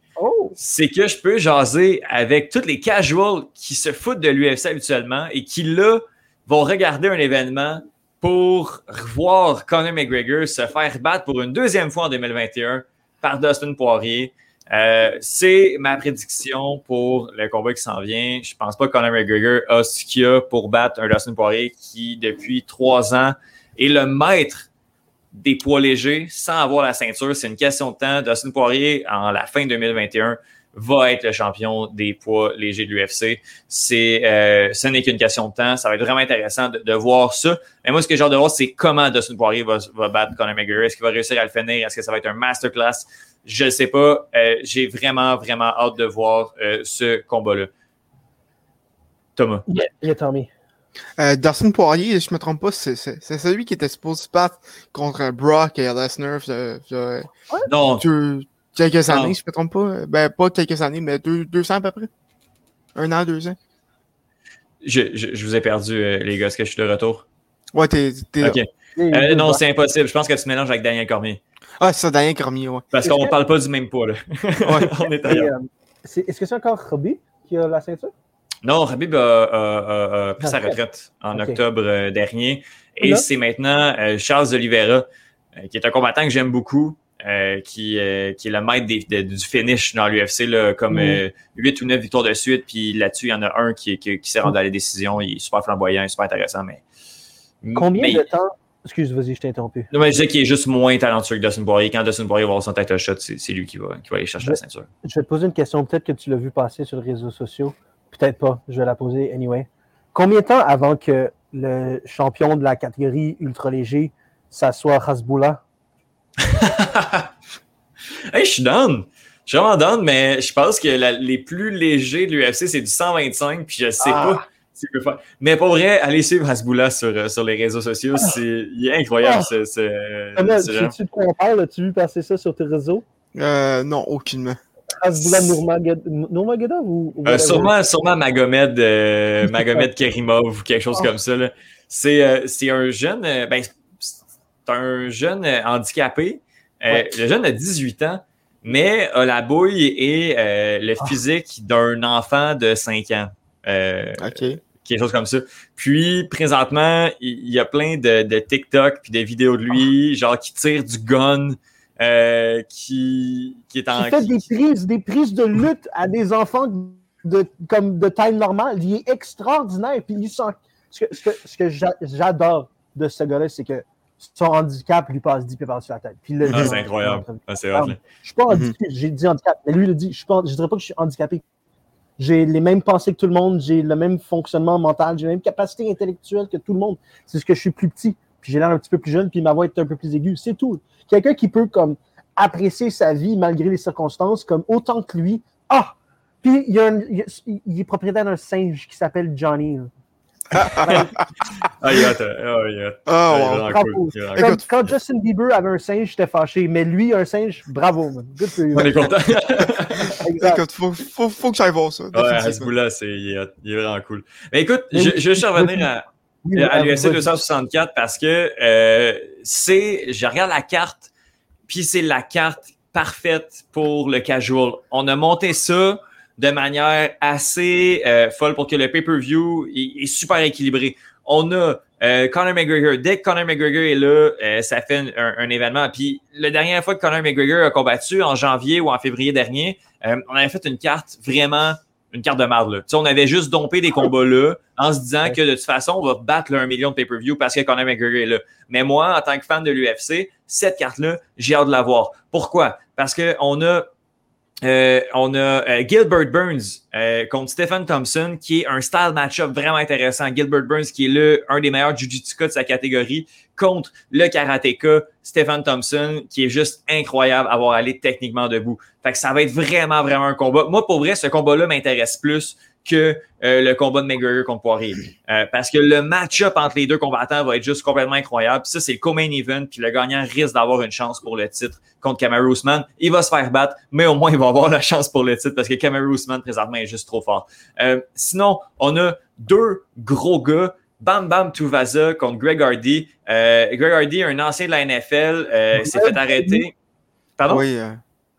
c'est que je peux jaser avec tous les casuals qui se foutent de l'UFC habituellement et qui, là, vont regarder un événement pour voir Conor McGregor se faire battre pour une deuxième fois en 2021 par Dustin Poirier. Euh, c'est ma prédiction pour le combat qui s'en vient. Je pense pas que Conor McGregor a ce qu'il a pour battre un Dustin Poirier qui, depuis trois ans, est le maître des poids légers sans avoir la ceinture. C'est une question de temps. Dustin Poirier, en la fin 2021, va être le champion des poids légers de l'UFC. Euh, ce n'est qu'une question de temps. Ça va être vraiment intéressant de, voir ça. Mais moi, ce que j'ai hâte de voir, c'est comment Dustin Poirier va, va battre Conor McGregor. Est-ce qu'il va réussir à le finir? Est-ce que ça va être un masterclass? Je ne sais pas. Euh, j'ai vraiment, vraiment hâte de voir euh, ce combat-là. Thomas. Yeah, yeah Tommy. Euh, Poirier, je ne me trompe pas, c'est celui qui était supposé se battre contre Brock et Lesnar. non. quelques années, je ne me trompe pas. Ben, pas quelques années, mais deux, deux ans à peu près. Un an, deux ans. Je, je, vous ai perdu, euh, les gars. Est-ce que je suis de retour? Ouais, t'es. Ok. Euh, non, c'est impossible. Je pense que tu mélanges avec Daniel Cormier. Ah, c'est ça, Daniel Cormier, ouais. Parce qu'on ne parle pas du même poids, là. ouais. *laughs* On est ailleurs. Est-ce que c'est encore Robbie qui a la ceinture? Non, Rabib a, pris sa retraite en octobre euh, dernier. Et c'est maintenant euh, Charles Oliveira, euh, qui est un combattant que j'aime beaucoup, qui, qui est le maître du finish dans l'UFC, comme 8 ou 9 victoires de suite. Puis là-dessus, il y en a un qui, qui, s'est rendu à la décision. Il est super flamboyant, super intéressant. Mais, Combien de temps? Excuse, vas-y, je t'ai interrompu. Non, mais je disais qu'il est juste moins talentueux que Dustin Poirier. Quand Dustin Poirier va avoir son title shot, c'est lui qui va, qui va aller chercher la ceinture. Je vais te poser une question. Peut-être que tu l'as vu passer sur les réseaux sociaux. Peut-être pas, je vais la poser anyway. Combien de temps avant que le champion de la catégorie ultra léger, ça soit Hasbullah? *laughs* hey, je suis down. Je suis vraiment down, mais je pense que les plus légers de l'UFC, c'est du 125, puis je sais ah. pas si je peux faire. Mais pour vrai, allez suivre Hasbullah sur, euh, sur les réseaux sociaux. Ah. C'est, il est incroyable, ah. ce, ce, tu de quoi on parle? As-tu vu passer ça sur tes réseaux? Euh, non, aucunement. Nurmagomedov ou, euh, sûrement, sûrement Magomed, euh, *laughs* Magomed Kerimov ou quelque chose ah. comme ça. C'est euh, un jeune, ben, c'est un jeune handicapé. Le jeune a 18 ans, mais a la bouille et le ah. physique d'un enfant de 5 ans. OK quelque chose comme ça. Puis, présentement, il y, a plein de, de TikTok puis des vidéos de lui, ah. genre qui tire du gun euh, qui, qui est en. Il fait des prises, des prises de lutte à des enfants de, comme de taille normale. Il est extraordinaire. Puis il sent... Ce que, ce que, j'adore de ce gars-là, c'est que son handicap lui passe 10 pieds par-dessus la tête. Puis ah, c'est incroyable. Ah, c'est vrai. Je suis pas handicapé, j'ai dit handicap, mais lui, il dit, je ne dirais pas que je suis handicapé. J'ai les mêmes pensées que tout le monde, j'ai le même fonctionnement mental, j'ai la même capacité intellectuelle que tout le monde. C'est ce que je suis plus petit, puis j'ai l'air un petit peu plus jeune, puis ma voix est un peu plus aiguë. C'est tout. Quelqu'un qui peut comme apprécier sa vie malgré les circonstances comme autant que lui. Ah! Puis il, y a il, est propriétaire d'un singe qui s'appelle Johnny. ah, il oh, wow. quand, Justin Bieber avait un singe, j'étais fâché. Mais lui, un singe, bravo, man. Good for you. On est content. *laughs* écoute, faut, faut, faut que j'aille voir ça. Ouais, à ce bout-là, il, est vraiment cool. Mais écoute, je, je vais revenir à, à l'UFC 264 parce que euh, c'est, je regarde la carte, puis c'est la carte parfaite pour le casual. On a monté ça de manière assez euh, folle pour que le pay-per-view est, super équilibré. On a euh, Conor McGregor. Dès que Conor McGregor est là, euh, ça fait un, événement. Puis la dernière fois que Conor McGregor a combattu, en janvier ou en février dernier, on avait fait une carte vraiment une carte de marde. Là. On avait juste dompé des combats là en se disant que de toute façon, on va battre un million de pay-per-view parce que Conor McGregor est là. Mais moi, en tant que fan de l'UFC, cette carte-là, j'ai hâte de la voir. Pourquoi? Parce qu'on a euh, on a euh, Gilbert Burns euh, contre Stephen Thompson, qui est un style match-up vraiment intéressant. Gilbert Burns, qui est le, un des meilleurs Jiu-Jitsu de sa catégorie, contre le karatéka Stephen Thompson, qui est juste incroyable à avoir allé techniquement debout. Fait que ça va être vraiment, vraiment un combat. Moi, pour vrai, ce combat-là m'intéresse plus que euh, le combat de McGregor contre Poirier. Euh, parce que le match-up entre les deux combattants va être juste complètement incroyable. Ça, c'est le co-main event. Puis le gagnant risque d'avoir une chance pour le titre contre Kamaru Usman. Il va se faire battre, mais au moins, il va avoir la chance pour le titre parce que Kamaru présentement, est juste trop fort. Euh, sinon, on a deux gros gars Bam Bam Tuvaza contre Greg Hardy. Euh, Greg Hardy, un ancien de la NFL, s'est fait arrêter. Pardon? Oui,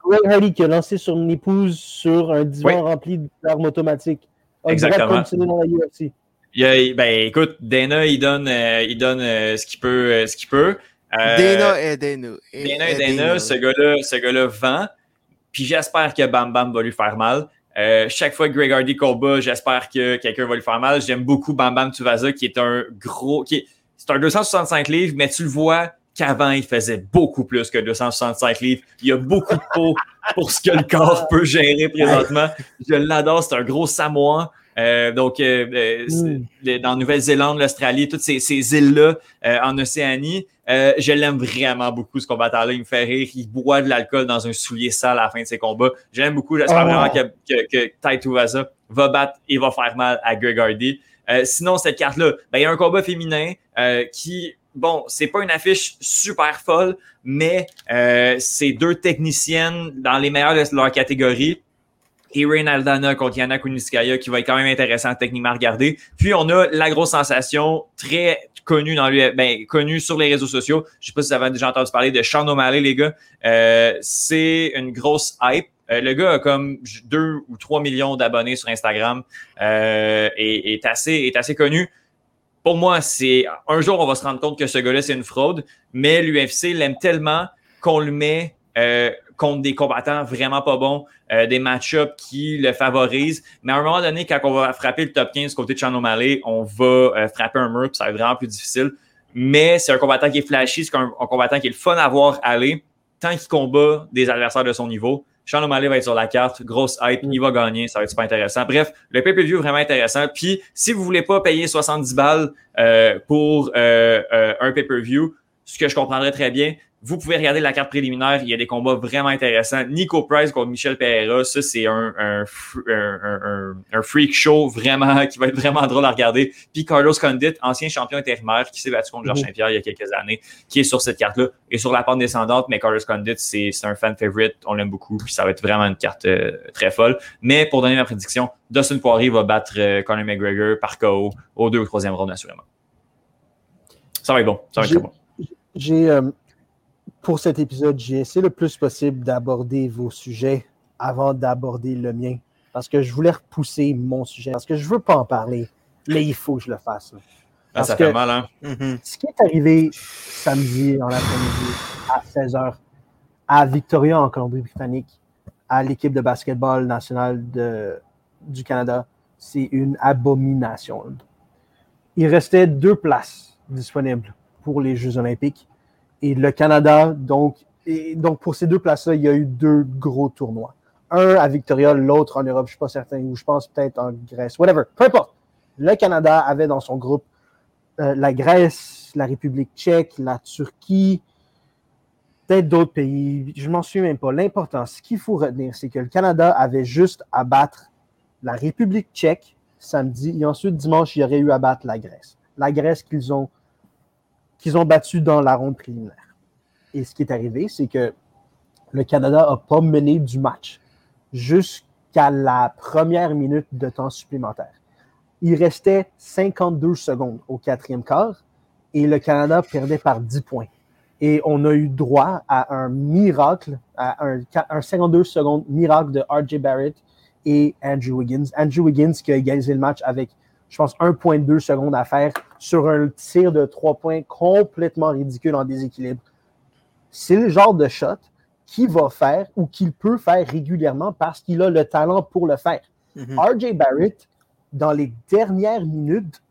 Greg Hardy qui a lancé sur une épouse sur un divan rempli d'armes automatiques. Exactement. Dans la UFC. Il ben, écoute, Dana, il donne, euh, il donne euh, ce qu'il peut. Euh, ce qu'il peut. Dana et Dana. Dana et Dana, ce gars-là gars vend. Puis j'espère que Bam Bam va lui faire mal. Chaque fois que Greg Hardy combat, j'espère que quelqu'un va lui faire mal. J'aime beaucoup Bam Bam Tuvaza, qui est un gros. qui C'est un 265 livres, mais tu le vois qu'avant, il faisait beaucoup plus que 265 livres. Il y a beaucoup de peau pour ce que le corps *laughs* peut gérer présentement. Je l'adore, c'est un gros Samoan. Euh, donc, euh, euh mm. dans Nouvelle-Zélande, l'Australie, toutes ces, ces îles-là euh, en Océanie, je l'aime vraiment beaucoup, ce combattant-là. Il me fait rire. Il boit de l'alcool dans un soulier sale à la fin de ses combats. J'aime beaucoup. J'espère oh. vraiment que, que, que Tai va battre et va faire mal à Greg Hardy. sinon, cette carte-là, ben, il y a un combat féminin qui bon, c'est pas une affiche super folle, mais euh, c'est deux techniciennes dans les meilleures de leur catégorie. Irene Aldana contre Yana Kuniskaya qui va être quand même intéressant techniquement à regarder. Puis on a la grosse sensation très connue dans lui, ben, connue sur les réseaux sociaux. Je sais pas si vous avez déjà entendu parler de Sean O'Malley, les gars. Euh, c'est une grosse hype. Euh, le gars a comme 2 ou 3 millions d'abonnés sur Instagram euh, et est assez, est assez connu pour moi, c'est un jour, on va se rendre compte que ce gars-là, c'est une fraude, mais l'UFC l'aime tellement qu'on le met euh, contre des combattants vraiment pas bons, euh, des match-ups qui le favorisent. Mais à un moment donné, quand on va frapper le top 15 côté de Sean O'Malley, on va euh, frapper un mur, puis ça va être vraiment plus difficile. Mais c'est un combattant qui est flashy, c'est un, combattant qui est le fun à voir aller tant qu'il combat des adversaires de son niveau. Sean O'Malley va être sur la carte, grosse hype, il va gagner, ça va être super intéressant. Bref, le pay-per-view est vraiment intéressant. Puis, si vous voulez pas payer 70 balles euh, pour un pay-per-view, ce que je comprendrais très bien, vous pouvez regarder la carte préliminaire. Il y a des combats vraiment intéressants. Nico Price contre Michel Pereira, ça, c'est un, un, un, un, freak show vraiment *laughs* qui va être vraiment drôle à regarder. Puis Carlos Condit, ancien champion intérimaire qui s'est battu contre Georges mhm. Saint-Pierre il y a quelques années, qui est sur cette carte-là et sur la pente descendante. Mais Carlos Condit, c'est un fan favorite. On l'aime beaucoup. Puis ça va être vraiment une carte euh, très folle. Mais pour donner ma prédiction, Dustin Poirier va battre euh, Conor McGregor par KO au deux ou troisième round, assurément. Ça va être bon. Ça va être très bon. J'ai. Euh, pour cet épisode, j'ai essayé le plus possible d'aborder vos sujets avant d'aborder le mien. Parce que je voulais repousser mon sujet. Parce que je ne veux pas en parler. Mais il faut que je le fasse. Ah, ça fait mal, hein? Mm-hmm. Ce qui est arrivé samedi en après-midi à 16h à Victoria, en Colombie-Britannique, à l'équipe de basketball nationale de, du Canada, c'est une abomination. Il restait deux places disponibles pour les Jeux olympiques et le Canada, donc, donc pour ces deux places-là, il y a eu deux gros tournois. Un à Victoria, l'autre en Europe, je ne suis pas certain, ou je pense peut-être en Grèce, whatever, peu importe. Le Canada avait dans son groupe euh, la Grèce, la République tchèque, la Turquie, peut-être d'autres pays, je m'en souviens même pas. L'important, ce qu'il faut retenir, c'est que le Canada avait juste à battre la République tchèque samedi, et ensuite dimanche, il y aurait eu à battre la Grèce. La Grèce qu'ils ont ont battu dans la ronde préliminaire. Et ce qui est arrivé, c'est que le Canada n'a pas mené du match jusqu'à la première minute de temps supplémentaire. Il restait 52 secondes au quatrième quart et le Canada perdait par 10 points. Et on a eu droit à un miracle, à un, un 52 secondes miracle de RJ Barrett et Andrew Wiggins. Andrew Wiggins qui a égalisé le match avec je pense, 1,2 secondes à faire sur un tir de 3 points complètement ridicule en déséquilibre. C'est le genre de shot qu'il va faire ou qu'il peut faire régulièrement parce qu'il a le talent pour le faire. Mhm. RJ Barrett, dans les dernières minutes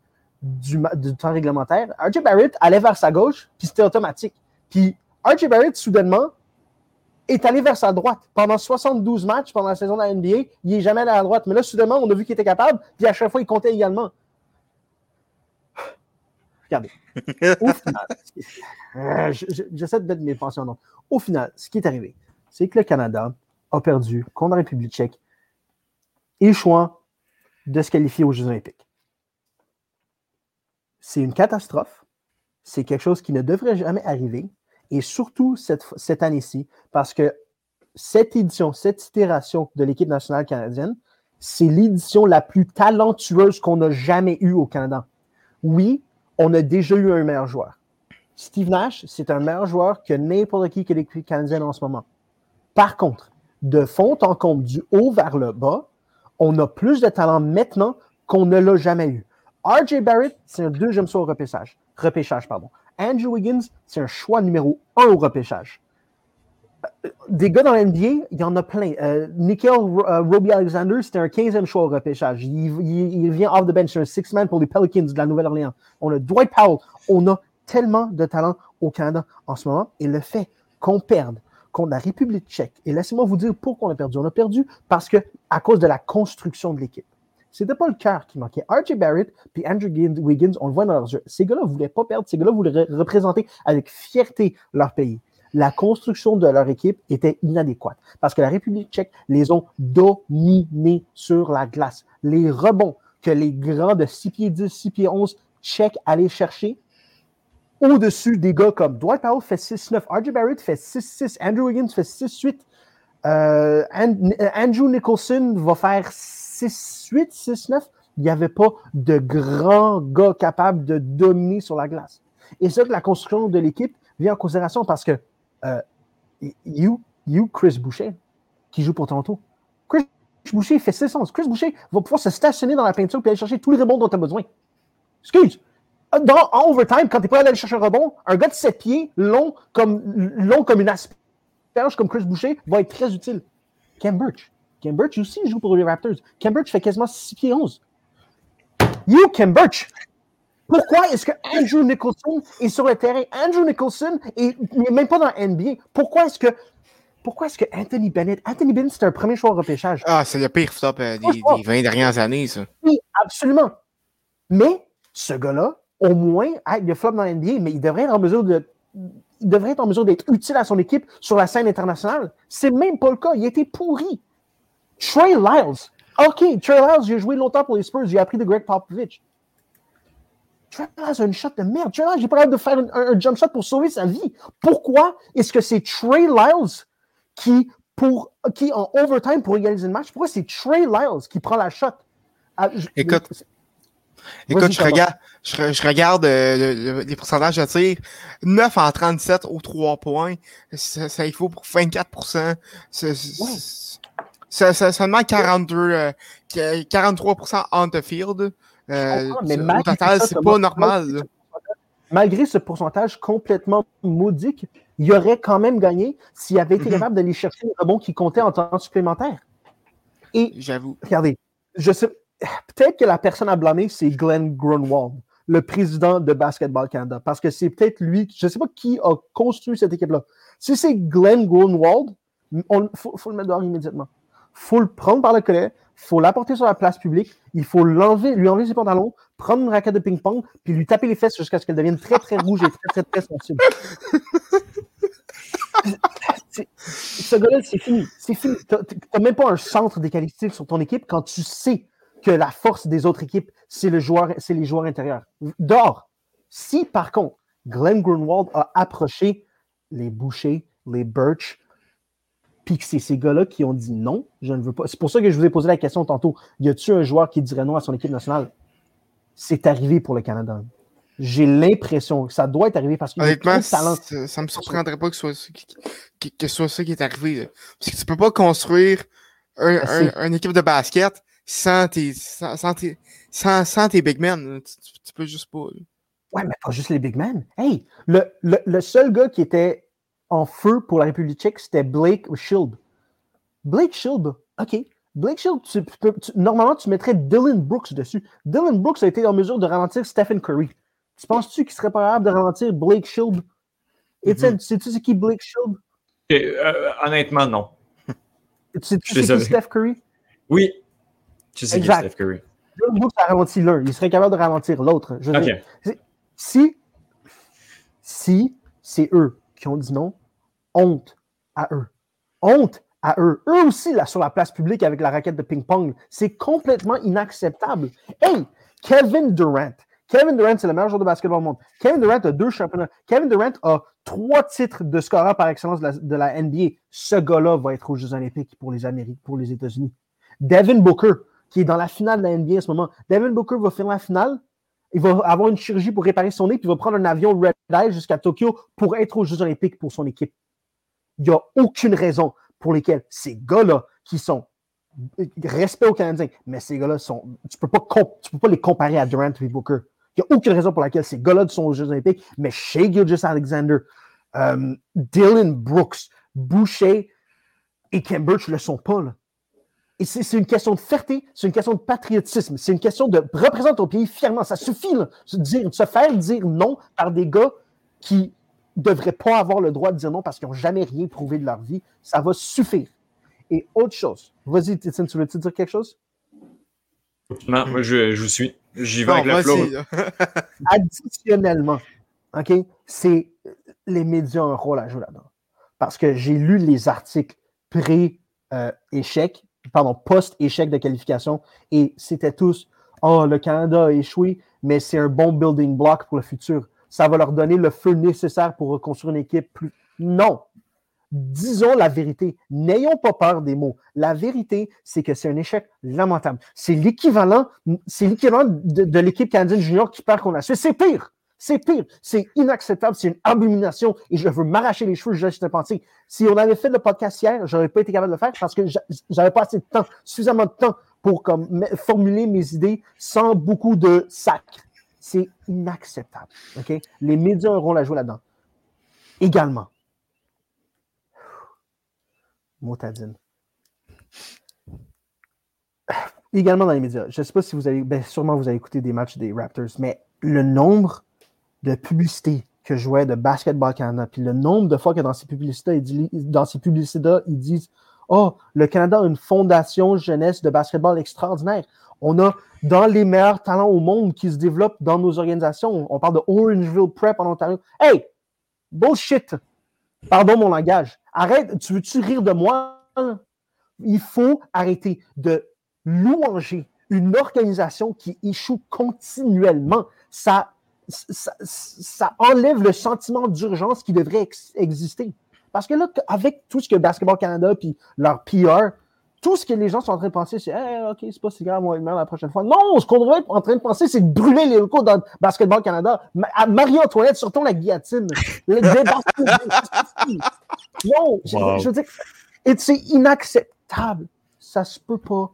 du, temps réglementaire, RJ Barrett allait vers sa gauche, puis c'était automatique. Puis RJ Barrett, soudainement, est allé vers sa droite. Pendant 72 matchs, pendant la saison de la NBA, il n'est jamais allé à la droite. Mais là, soudainement, on a vu qu'il était capable, puis à chaque fois, il comptait également. Regardez. *laughs* Au final, euh, j'essaie de mettre mes pensées en ordre. Au final, ce qui est arrivé, c'est que le Canada a perdu contre la République tchèque, échouant de se qualifier aux Jeux olympiques. C'est une catastrophe. C'est quelque chose qui ne devrait jamais arriver et surtout cette, cette année-ci, parce que cette édition, cette itération de l'équipe nationale canadienne, c'est l'édition la plus talentueuse qu'on a jamais eue au Canada. Oui, on a déjà eu un meilleur joueur. Steve Nash, c'est un meilleur joueur que n'importe qui que l'équipe canadienne en ce moment. Par contre, de fond en comble, du haut vers le bas, on a plus de talent maintenant qu'on ne l'a jamais eu. RJ Barrett, c'est un deuxième choix au repêchage. repêchage pardon. Andrew Wiggins, c'est un choix numéro un au repêchage. Euh, des gars dans l'NBA, il y en a plein. Euh, Nickel euh, Robbie Alexander, c'était un 15e choix au repêchage. Il, vient off the bench, c'est un six-man pour les Pelicans de la Nouvelle-Orléans. On a Dwight Powell. On a tellement de talent au Canada en ce moment. Et le fait qu'on perde contre la République tchèque, et laissez-moi vous dire pourquoi on a perdu. On a perdu parce que à cause de la construction de l'équipe. C'était pas le cœur qui manquait. RJ Barrett puis Andrew Wiggins, on le voit dans leurs yeux. Ces gars-là ne voulaient pas perdre. Ces gars-là voulaient représenter avec fierté leur pays. La construction de leur équipe était inadéquate parce que la République tchèque les ont dominés sur la glace. Les rebonds que les grands de 6 pieds 10, 6 pieds 11 tchèques allaient chercher au-dessus des gars comme Dwight Powell fait 6-9, RJ Barrett fait 6-6, Andrew Wiggins fait 6-8, euh, Andrew Nicholson va faire 6-8, 6-9, il n'y avait pas de grands gars capables de dominer sur la glace. Et c'est que la construction de l'équipe vient en considération parce que euh, you, Chris Boucher, qui joue pour Toronto, Chris Boucher fait 6 11. Chris Boucher va pouvoir se stationner dans la peinture et aller chercher tous les rebonds dont tu as besoin. Excuse. Dans, en overtime, quand tu n'es pas allé aller chercher un rebond, un gars de 7 pieds, long comme, long comme une asperge, comme Chris Boucher, va être très utile. Cam Birch. Cam Birch aussi joue pour les Raptors. Cam Birch fait quasiment 6 pieds 11. You, Cam Birch! Pourquoi est-ce que Andrew Nicholson est sur le terrain? Andrew Nicholson n'est même pas dans la NBA. Pourquoi est-ce que pourquoi est-ce que Anthony Bennett, Anthony Bennett, c'est un premier choix au repêchage? Ah, c'est le pire top euh, des, 20 dernières années, ça. Oui, absolument. Mais ce gars-là, au moins, il a flop dans la NBA, mais il devrait être en mesure de. Il devrait être en mesure d'être utile à son équipe sur la scène internationale. C'est même pas le cas. Il a été pourri. Trey Lyles. OK, Trey Lyles, j'ai joué longtemps pour les Spurs. J'ai appris de Greg Popovich. Trey Lyles a une shot de merde. Trey Lyles, j'ai pas de faire un, jump shot pour sauver sa vie. Pourquoi est-ce que c'est Trey Lyles qui, pour, qui, en overtime, pour égaliser le match, pourquoi c'est Trey Lyles qui prend la shot? Ah, Écoute, Écoute, je regarde, je, regarde euh, les pourcentages de tir. 9 en 37 aux 3 points. Ça, il faut pour 24 Ça, ça, seulement 42, 43% on the field. Euh, mais au total, c'est pas normal. Malgré ce pourcentage complètement maudique, il aurait quand même gagné s'il avait été mm-hmm. capable d'aller chercher le rebond qui comptait en temps supplémentaire. Et j'avoue. Regardez, je sais, peut-être que la personne à blâmer, c'est Glenn Grunwald, le président de Basketball Canada, parce que c'est peut-être lui, je ne sais pas qui a construit cette équipe-là. Si c'est Glenn Grunwald, il faut, le mettre dehors immédiatement. Il faut le prendre par le collet, il faut l'apporter sur la place publique, il faut l'enlever, lui enlever ses pantalons, prendre une raquette de ping-pong, puis lui taper les fesses jusqu'à ce qu'elle devienne très, très rouge et très, très, très sensible. *laughs* Ce gars-là, c'est fini. C'est fini. Tu n'as même pas un centre des qualités sur ton équipe quand tu sais que la force des autres équipes, c'est le joueur, c'est les joueurs intérieurs. D'or, si par contre, Glenn Grunwald a approché les Boucher, les Birch, puis que c'est ces gars-là qui ont dit non, je ne veux pas. C'est pour ça que je vous ai posé la question tantôt. Y a-t-il un joueur qui dirait non à son équipe nationale? C'est arrivé pour le Canada. J'ai l'impression que ça doit être arrivé parce talent. Ça ne me surprendrait pas que ce soit, que, soit ça qui est arrivé. Parce que tu ne peux pas construire une un, équipe de basket sans tes, sans, tes, sans, tes big men. Tu, peux juste pas. Ouais, mais pas juste les big men. Hey, le, le, le, seul gars qui était en feu pour la République tchèque, c'était Blake Shield. Blake Shield, OK. Blake Shield, tu, normalement, tu mettrais Dylan Brooks dessus. Dylan Brooks a été en mesure de ralentir Stephen Curry. Tu penses-tu qu'il serait pas capable de ralentir Blake Shield? Et mm sais-tu c'est qui Blake Shield? Euh, honnêtement, non. Sais-tu c'est qui Steph Curry? Oui, tu sais exact. Steph Curry. ça ralentit l'un. Il serait capable de ralentir l'autre. Si, si c'est eux qui ont dit non, honte à eux. Honte à eux. Eux aussi, là, sur la place publique avec la raquette de ping-pong, c'est complètement inacceptable. Hey, Kevin Durant. Kevin Durant, c'est le meilleur joueur de basketball au monde. Kevin Durant a deux championnats. Kevin Durant a trois titres de scoreur par excellence de la, de la NBA. Ce gars-là va être aux Jeux Olympiques pour les Amériques, pour les États-Unis. Devin Booker, qui est dans la finale de la NBA en ce moment. Devin Booker va faire la finale. Il va avoir une chirurgie pour réparer son nez, puis il va prendre un avion Red Eye jusqu'à Tokyo pour être aux Jeux Olympiques pour son équipe. Il n'y a aucune raison pour lesquels ces gars-là qui sont respect aux Canadiens, mais ces gars-là sont. Tu peux pas, tu peux pas les comparer à Durant et Booker. Il n'y a aucune raison pour laquelle ces gars-là sont aux Jeux Olympiques, mais Shea Gilgis Alexander, euh, Dylan Brooks, Boucher et Birch ne le sont pas. Là. Et c'est une question de fierté, c'est une question de patriotisme, c'est une question de représenter ton pays fièrement. Ça suffit là, de, dire, de se faire dire non par des gars qui ne devraient pas avoir le droit de dire non parce qu'ils n'ont jamais rien prouvé de leur vie. Ça va suffire. Et autre chose, vas-y, tu veux-tu dire quelque chose? Non, moi je, je vous suis. J'y vais avec le flow. *laughs* Additionnellement, OK, c'est les médias ont un rôle à jouer là-dedans. Parce que j'ai lu les articles pré-échec, pardon, post-échec de qualification, et c'était tous Oh, le Canada a échoué, mais c'est un bon building block pour le futur. Ça va leur donner le feu nécessaire pour reconstruire une équipe plus. Non! Disons la vérité. N'ayons pas peur des mots. La vérité, c'est que c'est un échec lamentable. C'est l'équivalent, c'est l'équivalent de, l'équipe canadienne junior qui perd qu'on a C'est pire. C'est pire, c'est inacceptable, c'est une abomination et je veux m'arracher les cheveux juste penser. Si on avait fait le podcast hier, j'aurais pas été capable de le faire parce que j'avais pas assez de temps, suffisamment de temps pour comme, formuler mes idées sans beaucoup de sac. C'est inacceptable. ok? Les médias auront la jouer là-dedans. Également. Motadine. Également dans les médias. Je ne sais pas si vous avez. Ben, sûrement vous avez écouté des matchs des Raptors, mais le nombre de publicités que je jouais de Basketball Canada, puis le nombre de fois que dans ces publicités, dans ces publicités ils disent Oh, le Canada a une fondation jeunesse de basketball extraordinaire. On a dans les meilleurs talents au monde qui se développent dans nos organisations. On parle de Orangeville Prep en Ontario. Hey, bullshit! Pardon mon langage. Arrête, tu veux-tu rire de moi? Il faut arrêter de louanger une organisation qui échoue continuellement. Ça ça, enlève le sentiment d'urgence qui devrait exister. Parce que là, avec tout ce que Basketball Canada puis leur PR, tout ce que les gens sont en train de penser, c'est OK, c'est pas si grave, on va le la prochaine fois. Non, ce qu'on devrait être en train de penser, c'est de brûler les locaux dans Basketball Canada. Marie-Antoinette, surtout la guillotine. Le *laughs* non, je, veux dire, c'est inacceptable. Ça se peut pas.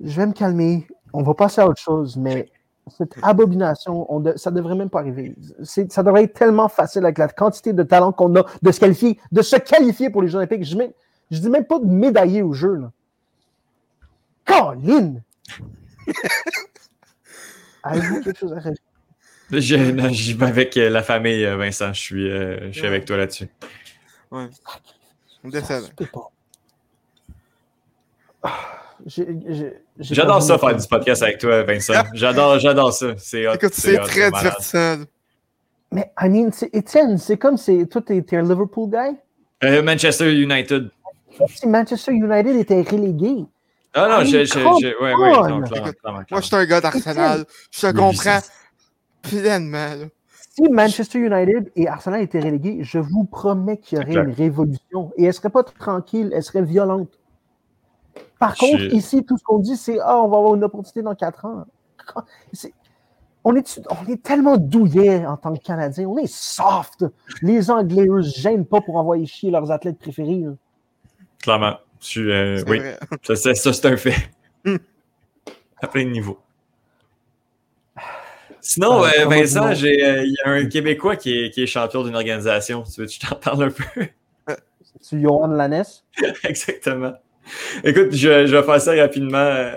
Je vais me calmer. On va passer à autre chose, mais cette abomination, on ça devrait même pas arriver. Ça devrait être tellement facile avec la quantité de talent qu'on a de se qualifier, de se qualifier pour les Jeux Olympiques. Je ne dis même pas de médailler au jeu. Là. Colin! *laughs* Avez-vous quelque chose à rajouter? J'y vais avec euh, la famille, euh, Vincent. Je suis, euh, je suis avec toi là-dessus. Ouais. On décède. J'adore ça, faire du podcast avec toi, Vincent. *laughs* J'adore, j'adore ça. C'est Écoute, c'est très divertissant. Mais, I mean, Étienne, c'est comme si toi, t'es un Liverpool guy? Euh, Manchester United. Si Manchester United était relégué. Ah non, je, je, je, ouais, ouais, Moi, je suis un gars d'Arsenal. Je te comprends pleinement. Si Manchester United et Arsenal étaient relégués, je vous promets qu'il y aurait une révolution. Et elle ne serait pas tranquille, elle serait violente. Par contre, ici, tout ce qu'on dit, c'est Ah, on va avoir une opportunité dans quatre ans. *laughs* on, est, on est tellement douillet en tant que Canadien. On est soft. Les Anglais, eux, se gênent pas pour envoyer chier leurs athlètes préférés. Clairement. Euh, oui. Ça, c'est un fait. à plein de niveaux. Sinon, euh, Vincent, euh, il y a un Québécois qui est, qui est champion d'une organisation. Tu veux que je t'en parle un peu? C'est Johan Lanès? *laughs* Exactement. *laughs* Écoute, je, je, vais faire ça rapidement.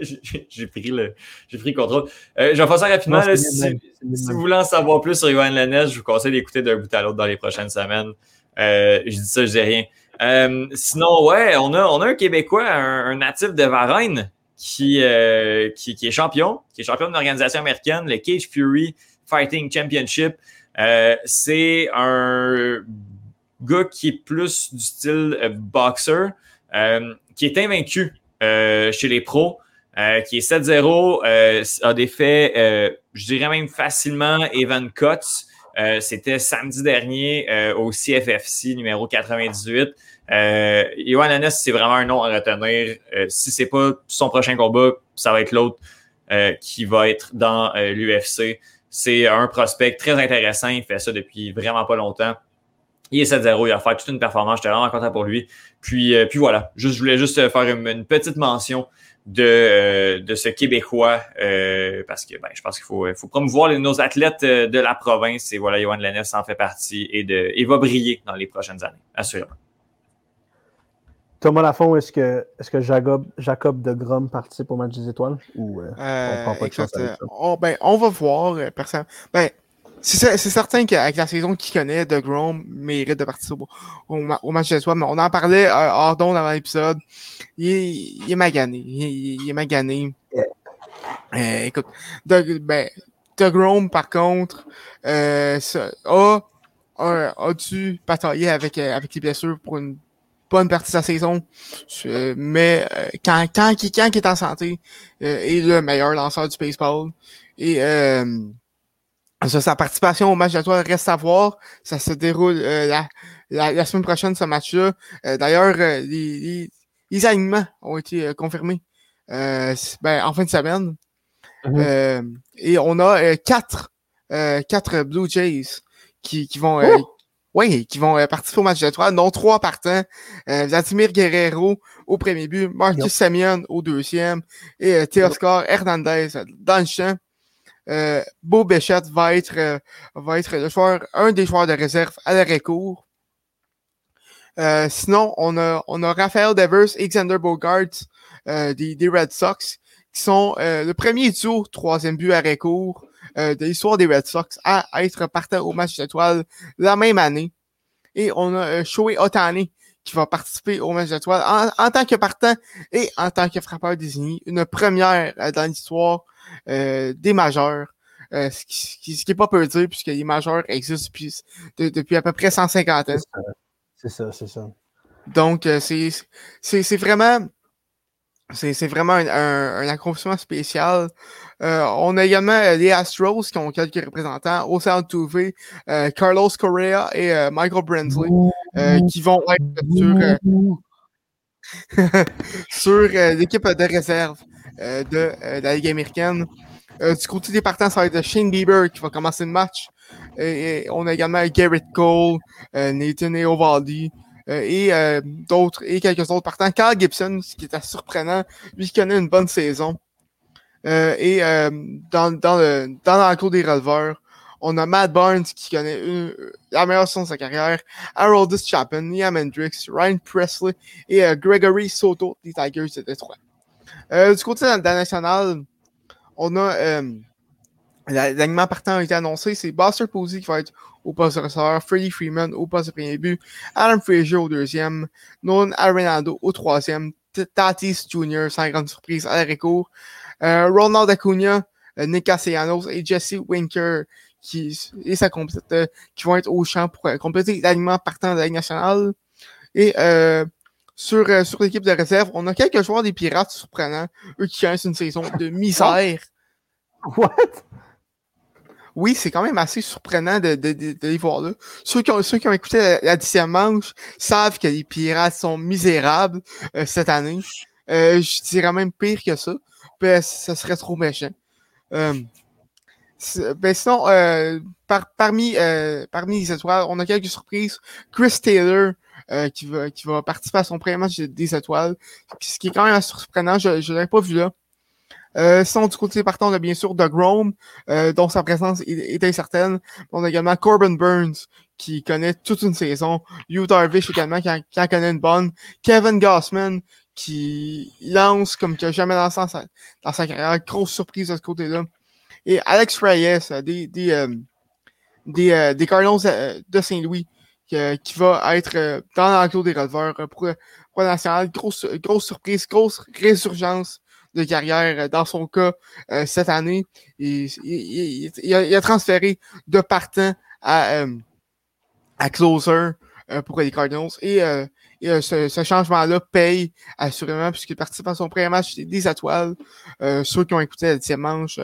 *laughs* j'ai pris le j'ai pris le contrôle. Euh, je vais faire ça rapidement. si, vous voulez en savoir plus sur Yoann Lanès, je vous conseille d'écouter d'un bout à l'autre dans les prochaines semaines. Euh, je dis ça, je dis rien. Euh, sinon, ouais, on a, on a un Québécois, un, natif de Varennes, qui, qui, qui, est champion, qui est champion d'une organisation américaine, le Cage Fury Fighting Championship. C'est un gars qui est plus du style boxer. Euh, qui est invaincu euh, chez les pros, euh, qui est 7-0, a défait, je dirais même facilement, Evan Kotz. C'était samedi dernier au CFFC numéro 98. Euh, Yohan c'est vraiment un nom à retenir. si c'est pas son prochain combat, ça va être l'autre qui va être dans l'UFC. C'est un prospect très intéressant. Il fait ça depuis vraiment pas longtemps. Il est 7-0, il a fait toute une performance, j'étais vraiment content pour lui. Puis, puis voilà, juste, je voulais juste faire une petite mention de, euh, de ce Québécois euh, parce que ben, je pense qu'il faut, faut promouvoir les, nos athlètes euh, de la province et voilà, Johan Lennes en fait partie et, de, et va briller dans les prochaines années, assurément. Thomas Lafont, est-ce que, est que Jacob, Jacob de Grom participe au match des étoiles ou on prend pas de chance on, ben, on va voir. personne. Ben, c'est certain qu'avec la saison qu'il connaît, de Grom mérite de participer au, match de soi, mais on en parlait euh, hors d'onde avant l'épisode. Il, est magané. Il, est magané. Euh, écoute, de, ben, de Grom, par contre, euh, a, a, a, dû batailler avec, euh, avec les blessures pour une bonne partie de sa saison. mais euh, quand, quand, quand, quand il est en santé, est le meilleur lanceur du baseball. Et sa participation au match de toi reste à voir. Ça se déroule euh, la, la, semaine prochaine, ce match-là. Euh, d'ailleurs, euh, les, les, alignements ont été confirmés ben, en fin de semaine. Mm-hmm. et on a quatre, quatre Blue Jays qui, qui vont oui, qui vont participer au match de toi, dont trois partants. Vladimir Guerrero au premier but, Marcus Samian au deuxième et Teoscar Hernandez dans le champ. Euh, Beau Béchette va être, euh, va être le joueur, un des joueurs de réserve à l'arrêt court. Euh, sinon, on a, on a Raphaël Devers et Xander Bogart euh, des, des, Red Sox, qui sont le premier duo, troisième but à court de l'histoire des Red Sox à, être partant au match d'étoiles la même année. Et on a Shohei Otani qui va participer au match d'étoiles en, en, tant que partant et en tant que frappeur désigné. Une première dans l'histoire euh, des majeurs. Euh, ce qui n'est pas peu dire, puisque les majeurs existent depuis, depuis à peu près 150 ans. C'est ça, c'est ça. Donc, euh, c'est vraiment. C'est vraiment un, un, accomplissement spécial. on a également les Astros qui ont quelques représentants, au Tuve, euh, Carlos Correa et Michael Brensley qui vont être sur, *laughs* sur l'équipe de réserve. Euh, de, euh, la Ligue américaine. Euh, du côté des partants, ça va être Shane Bieber qui va commencer le match. Et, on a également Garrett Cole, Nathan Eovaldi, et d'autres et quelques autres partants. Carl Gibson, ce qui est assez surprenant, lui connaît une bonne saison. et dans, dans, le, dans l'encours des releveurs, on a Matt Barnes qui connaît la meilleure saison de sa carrière, Haroldus Chapin, Liam Hendricks, Ryan Presley et Gregory Soto des Tigers de Detroit. Euh, du côté nationale, on a euh, l'alignement partant a été annoncé. C'est Buster Posey qui va être au poste de receveur, Freddie Freeman au poste de premier but, Adam Frazier au deuxième, Nolan Arenado au troisième, Tatis Jr., sans grande surprise, à la euh, Ronald Acuna, euh, Nick Castellanos et Jesse Winker qui, et sa euh, qui vont être au champ pour compléter l'alignement partant de la Ligue nationale. Et euh, sur, euh, sur l'équipe de réserve, on a quelques joueurs des Pirates surprenants, eux qui connaissent une saison de *laughs* misère. What? Oui, c'est quand même assez surprenant de, de, de, les voir là. Ceux qui ont, ceux qui ont écouté la, dixième manche savent que les Pirates sont misérables euh, cette année. Euh, je dirais même pire que ça. Ben, ça serait trop méchant. Euh, ben sinon, par, parmi, parmi les étoiles, on a quelques surprises. Chris Taylor, euh, qui, va, qui va participer à son premier match des étoiles. Ce qui est quand même surprenant, je ne l'avais pas vu là. Euh, sinon, du côté partant, on a bien sûr Doug Rome, euh, dont sa présence est, incertaine. On a également Corbin Burns, qui connaît toute une saison. Hugh Darvish également, qui en, connaît une bonne. Kevin Gossman, qui lance comme qu'il n'a jamais lancé dans sa, dans sa carrière. Grosse surprise de ce côté-là. Et Alex Reyes, des, des, euh, des, des Cardinals de Saint-Louis, qui va être euh, dans l'enclos des releveurs euh, pour, pour la nationale. Grosse, grosse surprise, grosse résurgence de carrière euh, dans son cas cette année. Il, a, il, a, transféré de partant à, à closer pour les Cardinals. Et, et ce, ce changement-là paye assurément puisqu'il participe à son premier match des étoiles. ceux qui ont écouté la deuxième manche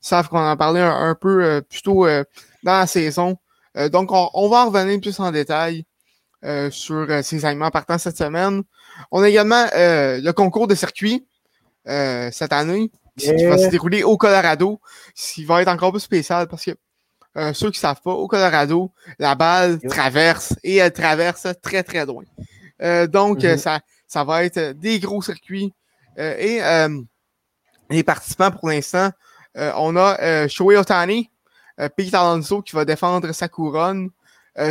savent qu'on en parlait un, un peu plus tôt dans la saison. Euh, donc, on, va en revenir plus en détail euh, sur euh, ces aliments partant cette semaine. On a également le concours de circuit cette année qui va se dérouler au Colorado, ce qui va être encore plus spécial parce que ceux qui ne savent pas, au Colorado, la balle traverse et elle traverse très très loin. Donc, mm-hmm. ça, ça va être des gros circuits. et les participants pour l'instant, on a Shoei Otani, Pete Alonso qui va défendre sa couronne,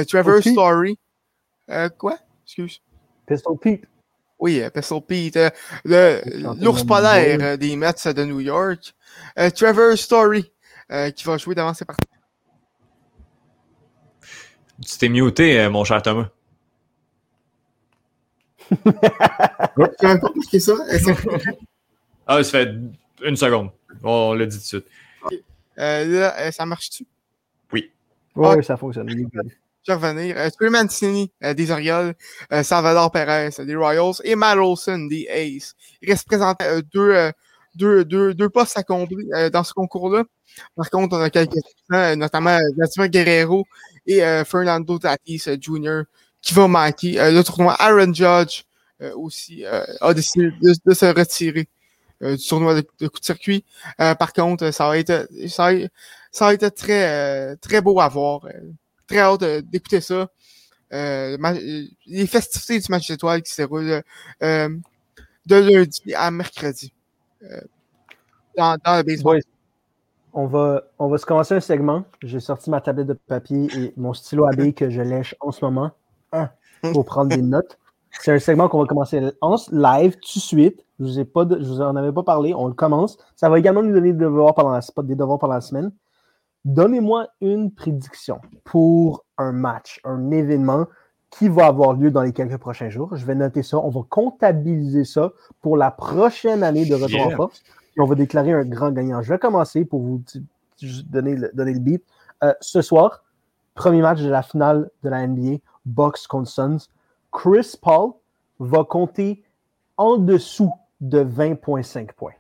Trevor Story. quoi? Excuse. Pistol Pete. Oui, euh, Pistol Pete. Euh, l'ours polaire euh, des Mets de New York. Trevor Story, qui va jouer devant ses parties. Tu t'es muté, mon cher Thomas. Tu ça? ah, ça fait une seconde. On l'a dit tout de suite. là, ça marche-tu? Oui. Oui, ça fonctionne je vais revenir. Euh, Mancini euh, des Orioles, euh, Salvador Perez des Royals et Matt Olson des Aces. Il reste présenté euh, deux, euh, deux, deux, deux postes accomplis dans ce concours-là. Par contre, on a quelques notamment Vladimir Guerrero et Fernando Tatis Jr. qui vont manquer. le tournoi Aaron Judge aussi a décidé de, se retirer du tournoi de, coup de circuit. par contre, ça va être ça va, ça va être très très beau à voir très hâte d'écouter ça. Euh, les festivités du match d'étoiles qui se déroulent euh, de lundi à mercredi euh, dans, dans, le baseball. On va, on va se commencer un segment. J'ai sorti ma tablette de papier et mon stylo à que je lèche en ce moment pour *laughs* prendre des notes. C'est un segment qu'on va commencer en live tout de suite. Je vous, ai pas je vous en avais pas parlé. On le commence. Ça va également nous donner des devoirs pendant la, des devoirs pendant la semaine. Donnez-moi une prédiction pour un match, un événement qui va avoir lieu dans les quelques prochains jours. Je vais noter ça. On va comptabiliser ça pour la prochaine année de Retour en force. Et on va déclarer un grand gagnant. Je vais commencer pour vous donner le, donner le beat. Euh, ce soir, premier match de la finale de la NBA, Bucks contre Suns. Chris Paul va compter en dessous de 20,5 points.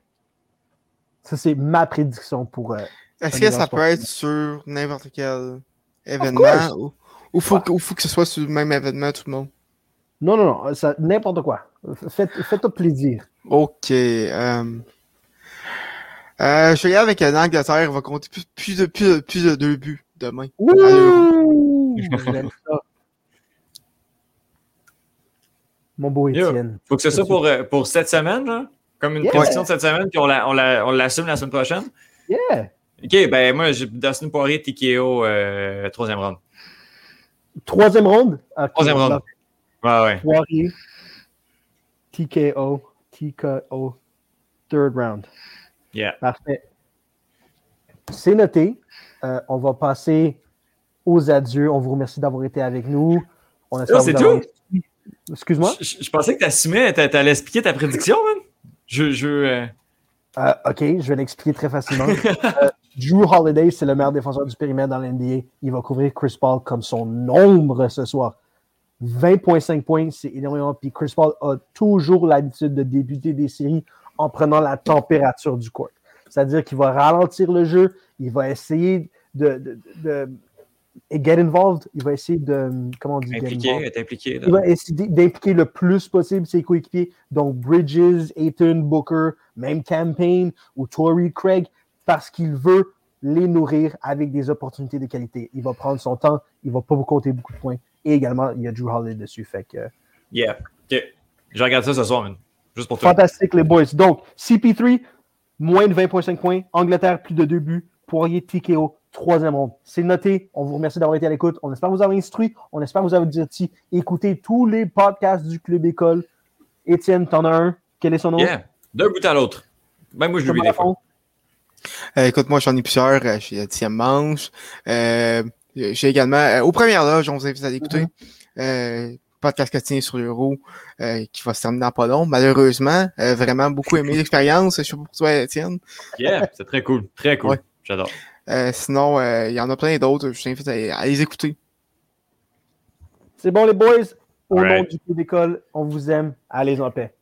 Ça, c'est ma prédiction pour, euh, est-ce que ça peut être sur n'importe quel événement ou, ou faut, faut que ce soit sur le même événement tout le monde? Non, non, non, n'importe quoi. Faites, toi plaisir. Ok. Euh, euh, je vais y aller avec l'Angleterre, va compter plus, plus, de, plus, de, plus de deux buts demain. *laughs* Mon beau Étienne. Faut que ce soit pour, euh, pour cette semaine, là? Comme une yeah. de cette semaine, puis on l'assume la, la semaine prochaine? Yeah! OK, ben moi, j'ai Dustin Poirier, TKO, euh, troisième round. Troisième round? troisième round. Ouais, ouais. Poirier, TKO, TKO, third round. Yeah. Parfait. C'est noté. Euh, on va passer aux adieux. On vous remercie d'avoir été avec nous. On c'est tout? Excuse-moi? Je, pensais que tu assumais, tu allais expliquer ta prédiction, man. Je. je euh, euh, OK, je vais l'expliquer très facilement. euh, Drew Holiday, c'est le meilleur défenseur du périmètre dans l'NBA. Il va couvrir Chris Paul comme son nombre ce soir. 20,5 points, c'est énormément. Puis Chris Paul a toujours l'habitude de débuter des séries en prenant la température du court. C'est-à-dire qu'il va ralentir le jeu, il va essayer de, de, get involved, il va essayer de. Comment on dit Impliquer, être impliqué. Il va essayer d'impliquer le plus possible ses coéquipiers. Donc Bridges, Ayton, Booker, même Campaign ou Tory Craig parce qu'il veut les nourrir avec des opportunités de qualité. Il va prendre son temps, il va pas vous compter beaucoup de points. Et également, il y a Drew Holiday dessus. Fait que... Yeah. OK. Je regarde ça ce soir, man. Juste pour toi. Fantastique, les boys. Donc, CP3, moins de 20,5 points. Angleterre, plus de deux buts. Poirier, TKO, troisième ronde. C'est noté. On vous remercie d'avoir été à l'écoute. On espère vous avoir instruit. On espère vous avoir dit écoutez tous les podcasts du Club École. Étienne, t'en as un. Quel est son nom? Yeah. D'un bout à l'autre. Même moi, je l'oublie des fois. Euh, écoute, moi, j'en ai plusieurs. Euh, j'ai la dixième manche. Euh, j'ai également, aux premières loges, on vous invite à l'écouter. Mm-hmm. podcast quotidien sur l'euro qui va se terminer dans pas long. Malheureusement, vraiment beaucoup aimé l'expérience. Je suis pour toi, Étienne. Yeah, c'est très cool. Très cool. J'adore. Sinon, il y en a plein d'autres. Je t'invite à, les écouter. C'est bon, les boys. Au nom du coup d'école, on vous aime. Allez en paix.